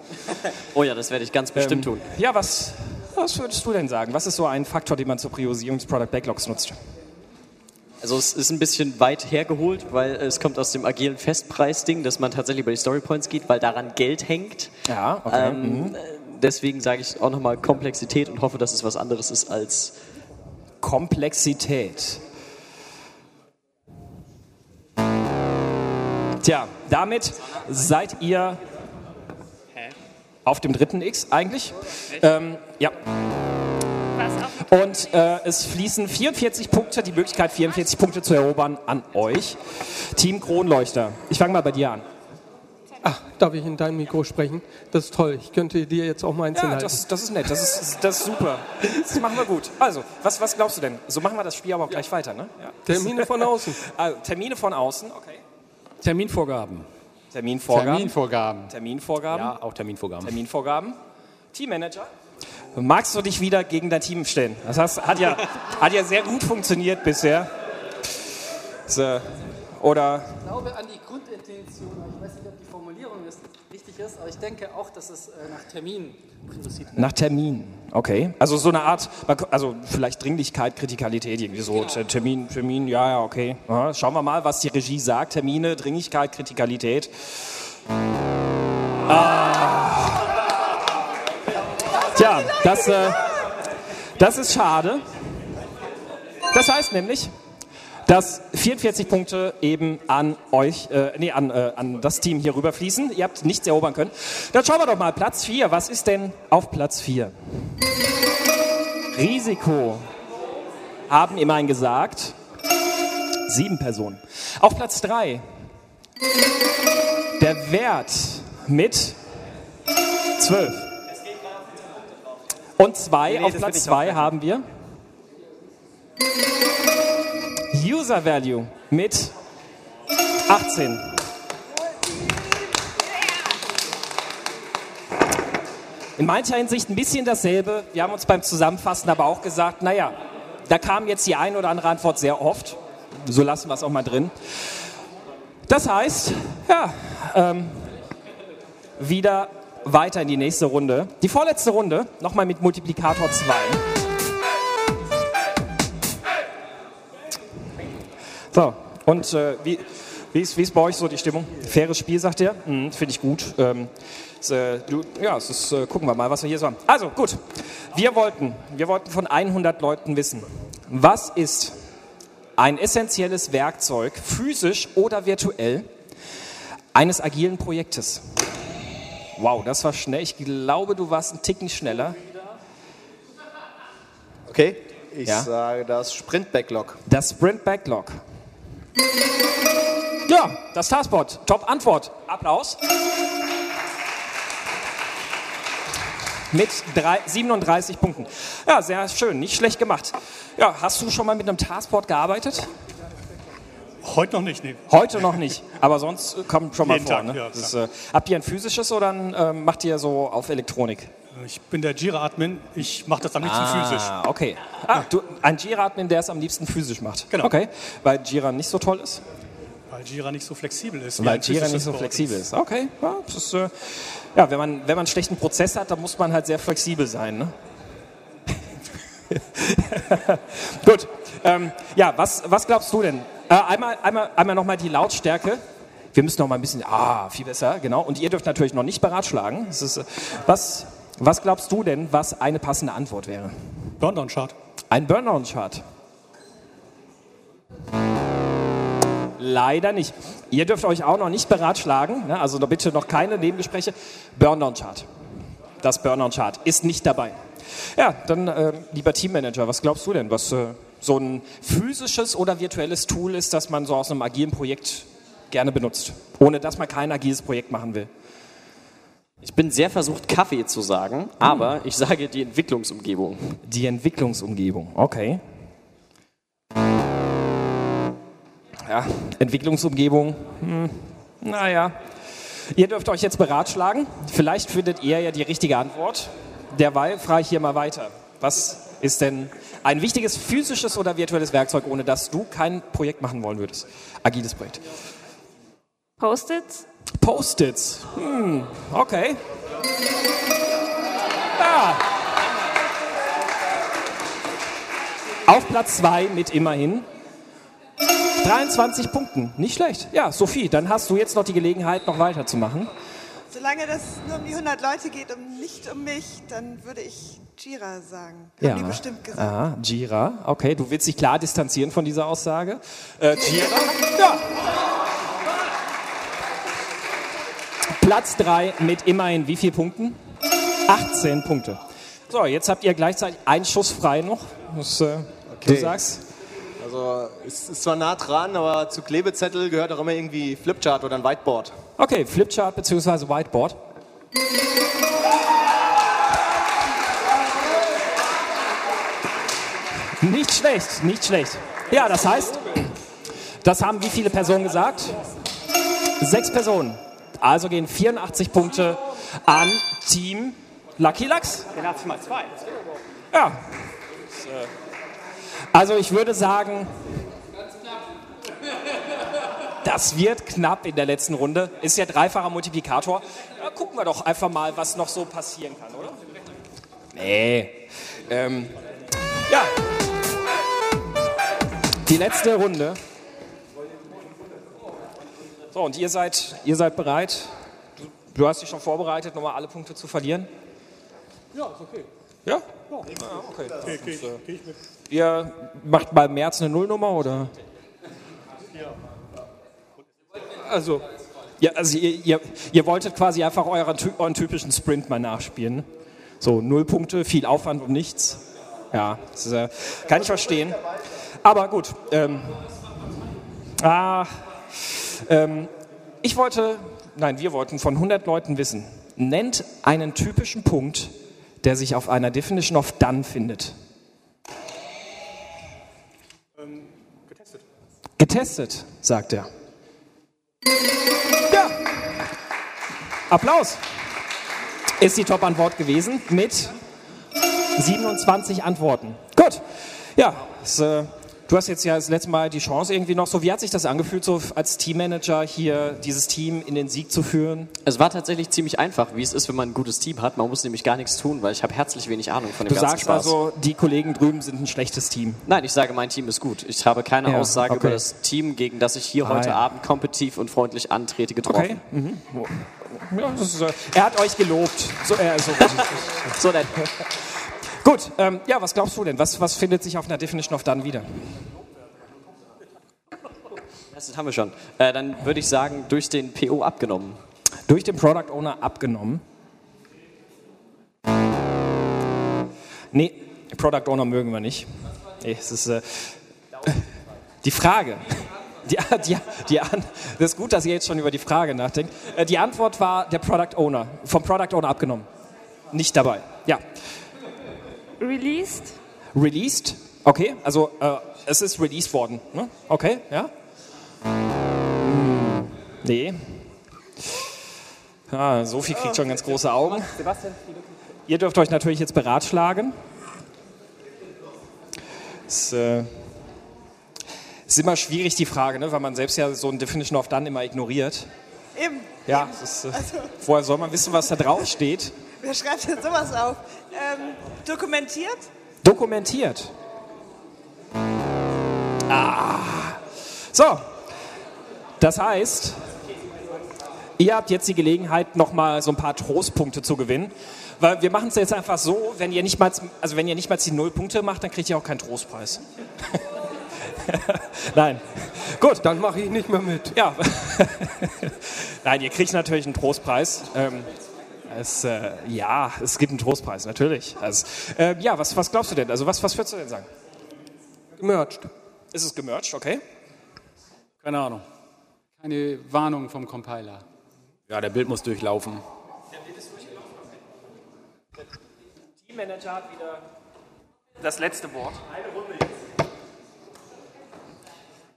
Oh ja, das werde ich ganz bestimmt Ähm, tun. Ja, was, was würdest du denn sagen? Was ist so ein Faktor, den man zur Priorisierung des Product Backlogs nutzt? Also es ist ein bisschen weit hergeholt, weil es kommt aus dem agilen Festpreisding, dass man tatsächlich bei die Storypoints geht, weil daran Geld hängt. Ja, okay. Ähm, mhm. Deswegen sage ich auch nochmal Komplexität und hoffe, dass es was anderes ist als Komplexität. Tja, damit seid ihr auf dem dritten X eigentlich. Ähm, ja. Und äh, es fließen 44 Punkte, die Möglichkeit, 44 Punkte zu erobern an euch. Team Kronleuchter. Ich fange mal bei dir an. Ach, darf ich in dein Mikro sprechen? Das ist toll. Ich könnte dir jetzt auch meins Ja, hinhalten. das, das ist nett, das ist, das ist super. Das machen wir gut. Also, was, was glaubst du denn? So machen wir das Spiel aber auch gleich weiter, ne? Ja. Termine von außen. *laughs* Also, Termine von außen, okay. Terminvorgaben. Terminvorgaben. Terminvorgaben. Terminvorgaben. Ja, auch Terminvorgaben. Terminvorgaben. Teammanager. Magst du dich wieder gegen dein Team stellen? Das heißt, hat, ja, *laughs* hat ja sehr gut funktioniert bisher. So. Oder Ich glaube an die Grundintention, ich weiß nicht, ob die Formulierung ist, richtig ist, aber ich denke auch, dass es äh, nach Termin wird. nach Termin. Okay. Also so eine Art, also vielleicht Dringlichkeit, Kritikalität, irgendwie so. Termin, Termin, ja, ja, okay. Aha. Schauen wir mal, was die Regie sagt. Termine, Dringlichkeit, Kritikalität. Ah. Tja, das, äh, das ist schade. Das heißt nämlich, dass 44 Punkte eben an euch, äh, nee, an, äh, an das Team hier rüber fließen. Ihr habt nichts erobern können. Dann schauen wir doch mal, Platz 4. Was ist denn auf Platz 4? Risiko haben immerhin gesagt. Sieben Personen. Auf Platz 3. Der Wert mit 12. Und zwei, Nee, nee, auf Platz wird nicht 2 aufrechnen. haben wir User Value mit 18. In mancher Hinsicht ein bisschen dasselbe. Wir haben uns beim Zusammenfassen aber auch gesagt, naja, da kam jetzt die ein oder andere Antwort sehr oft. So lassen wir es auch mal drin. Das heißt, ja, ähm, wieder weiter in die nächste Runde. Die vorletzte Runde, nochmal mit Multiplikator 2. So, und äh, wie, wie, ist, wie ist bei euch so die Stimmung? Faires Spiel, sagt ihr? Mhm, Finde ich gut. Ähm, ist, äh, du, ja, es ist, äh, gucken wir mal, was wir hier so haben. Also, gut. Wir wollten, wir wollten von 100 Leuten wissen, was ist ein essentielles Werkzeug, physisch oder virtuell, eines agilen Projektes? Wow, das war schnell. Ich glaube, du warst ein Ticken schneller. Okay, ich Ja. sage das Sprint-Backlog. Das Sprint Backlog. Ja, das Taskbot. Top Antwort. Applaus. Mit drei, 37 Punkten. Ja, sehr schön. Nicht schlecht gemacht. Ja, hast du schon mal mit einem Taskbot gearbeitet? Heute noch nicht, nee. Heute noch nicht, aber sonst äh, kommt schon mal Jeden vor. Tag, ne? ja, ist, äh, habt ihr ein physisches oder ein, ähm, macht ihr so auf Elektronik? Ich bin der Jira-Admin. Ich mache das am liebsten physisch. Ah, okay. Ah, du, ein Jira-Admin, der es am liebsten physisch macht. Genau. Okay, weil Jira nicht so toll ist. Weil Jira nicht so flexibel ist. Weil Jira nicht so Board. flexibel ist. Okay, ja, ist, äh, ja wenn, man, wenn man einen schlechten Prozess hat, dann muss man halt sehr flexibel sein. Ne? *laughs* Gut, ähm, ja, was, was glaubst du denn? Äh, einmal einmal, einmal nochmal die Lautstärke. Wir müssen noch mal ein bisschen, ah, viel besser, genau. Und ihr dürft natürlich noch nicht beratschlagen. Ist, äh, was, was glaubst du denn, was eine passende Antwort wäre? Burndown-Chart. Ein Burnout-Chart. Leider nicht. Ihr dürft euch auch noch nicht beratschlagen, ne? also bitte noch keine Nebengespräche. Burnout-Chart. Das Burnout-Chart ist nicht dabei. Ja, dann äh, lieber Teammanager, was glaubst du denn, was äh, so ein physisches oder virtuelles Tool ist, das man so aus einem agilen Projekt gerne benutzt, ohne dass man kein agiles Projekt machen will? Ich bin sehr versucht, Kaffee zu sagen, aber ich sage die Entwicklungsumgebung. Die Entwicklungsumgebung, okay. Ja, Entwicklungsumgebung, hm, naja. Ihr dürft euch jetzt beratschlagen. Vielleicht findet ihr ja die richtige Antwort. Derweil frage ich hier mal weiter. Was ist denn ein wichtiges physisches oder virtuelles Werkzeug, ohne das du kein Projekt machen wollen würdest? Agiles Projekt. Post-its? Post-its. Hm, okay. Ja. Auf Platz 2 mit immerhin 23 Punkten. Nicht schlecht. Ja, Sophie, dann hast du jetzt noch die Gelegenheit, noch weiterzumachen. Solange das nur um die 100 Leute geht und nicht um mich, dann würde ich Jira sagen. Haben Ja. die bestimmt gesagt. Ah, Jira. Okay, du willst dich klar distanzieren von dieser Aussage. Äh, Jira. Ja. Platz 3 mit immerhin wie viel Punkten? 18 Punkte. So, jetzt habt ihr gleichzeitig einen Schuss frei noch. Was, äh, Du Okay. sagst? Also es ist zwar nah dran, aber zu Klebezettel gehört auch immer irgendwie Flipchart oder ein Whiteboard. Okay, Flipchart bzw. Whiteboard. Nicht schlecht, nicht schlecht. Ja, das heißt, das haben wie viele Personen gesagt? Sechs Personen. Also gehen 84 Punkte an Team Lucky Lux. Dann hat mal zwei. Ja. Also ich würde sagen, das wird knapp in der letzten Runde. Ist ja dreifacher Multiplikator. Ja, gucken wir doch einfach mal, was noch so passieren kann, oder? Nee. Ähm, ja. Die letzte Runde. So, und ihr seid, ihr seid bereit? Du, du hast dich schon vorbereitet, nochmal alle Punkte zu verlieren? Ja, ist okay. Ja? Ja, okay. okay, okay, geh ich mit. Ihr macht bei März eine Nullnummer oder? Also. Ja, also ihr, ihr, ihr wolltet quasi einfach euren, euren typischen Sprint mal nachspielen. So, null Punkte, viel Aufwand und nichts. Ja, das ist, äh, kann ich verstehen. Aber gut. Ähm, ah, ähm, ich wollte, nein, wir wollten von 100 Leuten wissen, nennt einen typischen Punkt, der sich auf einer Definition of Done findet. Ähm, getestet. Getestet, sagt er. Ja. Applaus. ist die Top-Antwort gewesen mit 27 Antworten. Gut. Ja, das, äh, du hast jetzt ja das letzte Mal die Chance irgendwie noch so. Wie hat sich das angefühlt, so als Teammanager hier dieses Team in den Sieg zu führen? Es war tatsächlich ziemlich einfach, wie es ist, wenn man ein gutes Team hat. Man muss nämlich gar nichts tun, weil ich habe herzlich wenig Ahnung von dem Du ganzen sagst Spaß. also, die Kollegen drüben sind ein schlechtes Team. Nein, ich sage, mein Team ist gut. Ich habe keine Ja, Aussage okay. über das Team, gegen das ich hier Ah, heute ja. Abend kompetitiv und freundlich antrete, getroffen. Okay. Mhm. Ja, ist, äh, er hat euch gelobt. So, äh, so, *laughs* so nett. Gut, ähm, ja, was glaubst du denn? Was, was findet sich auf einer Definition of Done wieder? Das haben wir schon. Äh, dann würde ich sagen, durch den PO abgenommen. Durch den Product Owner abgenommen? Nee, Product Owner mögen wir nicht. Nee, es ist äh, die Frage. Die, die, die, An- das ist gut, dass ihr jetzt schon über die Frage nachdenkt. Äh, Die Antwort war der Product Owner, vom Product Owner abgenommen. Nicht dabei. Ja. Released? Released? Okay, also äh, es ist released worden. Ne? Okay, ja? Hm, nee. Ah, Sophie kriegt schon ganz große Augen. Sebastian, Ihr dürft euch natürlich jetzt beratschlagen. Es äh, ist immer schwierig, die Frage, ne? weil man selbst ja so ein Definition of Done immer ignoriert. Eben. Ja, ist, äh, Also- woher soll man wissen, was da drauf steht? Wer schreibt denn sowas auf? Ähm, dokumentiert? Dokumentiert. Ah. So. Das heißt, ihr habt jetzt die Gelegenheit, nochmal so ein paar Trostpunkte zu gewinnen. Weil wir machen es jetzt einfach so, wenn ihr nicht mal, also wenn ihr nicht mal die Null Punkte macht, dann kriegt ihr auch keinen Trostpreis. *laughs* Nein. Gut. Dann mache ich nicht mehr mit. Ja. *laughs* Nein, ihr kriegt natürlich einen Trostpreis. Ähm, es, äh, ja, es gibt einen Trostpreis, natürlich. Also, äh, ja, was, was glaubst du denn? Also was, was würdest du denn sagen? Gemerged. Ist es gemerged, okay? Keine Ahnung. Keine Warnung vom Compiler. Ja, der Bild muss durchlaufen. Teammanager hat wieder das letzte Wort. Eine Runde jetzt.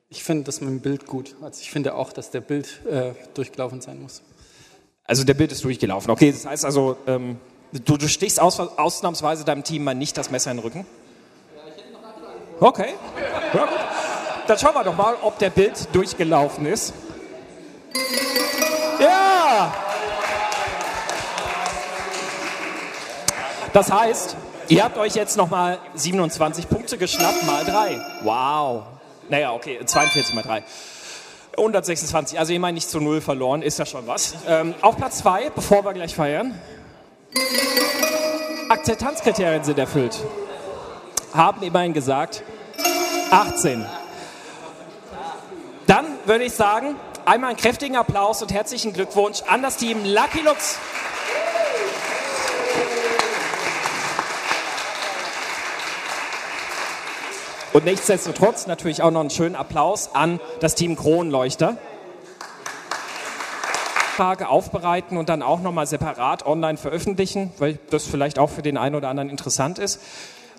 Ich finde das mit dem Bild gut. Also ich finde auch, dass der Bild äh, durchgelaufen sein muss. Also der Bild ist durchgelaufen. Okay, das heißt also, ähm, du, du stichst aus, ausnahmsweise deinem Team mal nicht das Messer in den Rücken? Okay. Ja, gut. Dann schauen wir doch mal, ob der Bild durchgelaufen ist. Ja! Das heißt, ihr habt euch jetzt nochmal 27 Punkte geschnappt mal 3. Wow. Naja, okay, 42 mal 3. 126, also ihr meint nicht zu null verloren, ist ja schon was. Ähm, auf Platz 2, bevor wir gleich feiern. Akzeptanzkriterien sind erfüllt. Haben immerhin gesagt 18. Dann würde ich sagen, einmal einen kräftigen Applaus und herzlichen Glückwunsch an das Team Lucky Lux. Und nichtsdestotrotz natürlich auch noch einen schönen Applaus an das Team Kronleuchter. Frage aufbereiten und dann auch nochmal separat online veröffentlichen, weil das vielleicht auch für den einen oder anderen interessant ist.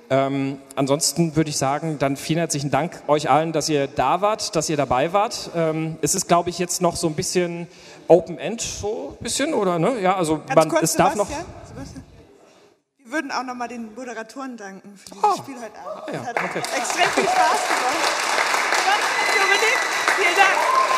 Ähm, ansonsten würde ich sagen, dann vielen herzlichen Dank euch allen, dass ihr da wart, dass ihr dabei wart. Ähm, es ist, glaube ich, jetzt noch so ein bisschen Open End, so ein bisschen, oder? Ne? Ja, also man, es darf noch. Sebastian. Würden auch nochmal den Moderatoren danken für dieses Spiel heute Abend. Ah, ja, Es hat okay. extrem viel Spaß gemacht. Dominik, vielen Dank.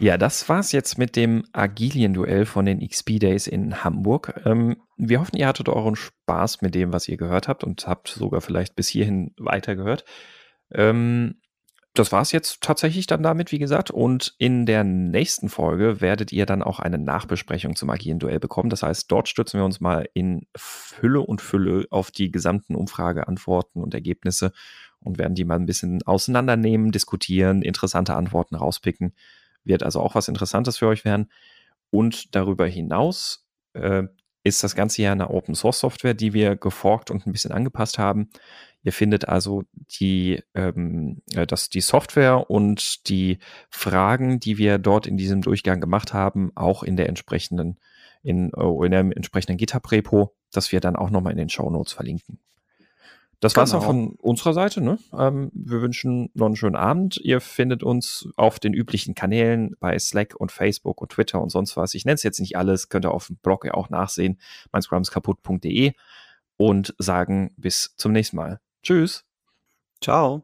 Ja, das war's jetzt mit dem Agilien-Duell von den XP Days in Hamburg. Ähm, wir hoffen, ihr hattet euren Spaß mit dem, was ihr gehört habt und habt sogar vielleicht bis hierhin weitergehört. Ähm, das war's jetzt tatsächlich dann damit, wie gesagt. Und in der nächsten Folge werdet ihr dann auch eine Nachbesprechung zum agilen Duell bekommen. Das heißt, dort stützen wir uns mal in Fülle und Fülle auf die gesamten Umfrageantworten und Ergebnisse und werden die mal ein bisschen auseinandernehmen, diskutieren, interessante Antworten rauspicken. Wird also auch was Interessantes für euch werden. Und darüber hinaus äh, ist das Ganze ja eine Open Source Software, die wir geforkt und ein bisschen angepasst haben. Ihr findet also die, ähm, äh, das, die Software und die Fragen, die wir dort in diesem Durchgang gemacht haben, auch in der entsprechenden, in, äh, in dem entsprechenden GitHub-Repo, das wir dann auch nochmal in den Show Notes verlinken. Das war's Genau. auch von unserer Seite. Ne? Ähm, wir wünschen noch einen schönen Abend. Ihr findet uns auf den üblichen Kanälen bei Slack und Facebook und Twitter und sonst was. Ich nenne es jetzt nicht alles, könnt ihr auf dem Blog ja auch nachsehen, meinscrumskaputt.de und sagen bis zum nächsten Mal. Tschüss. Ciao.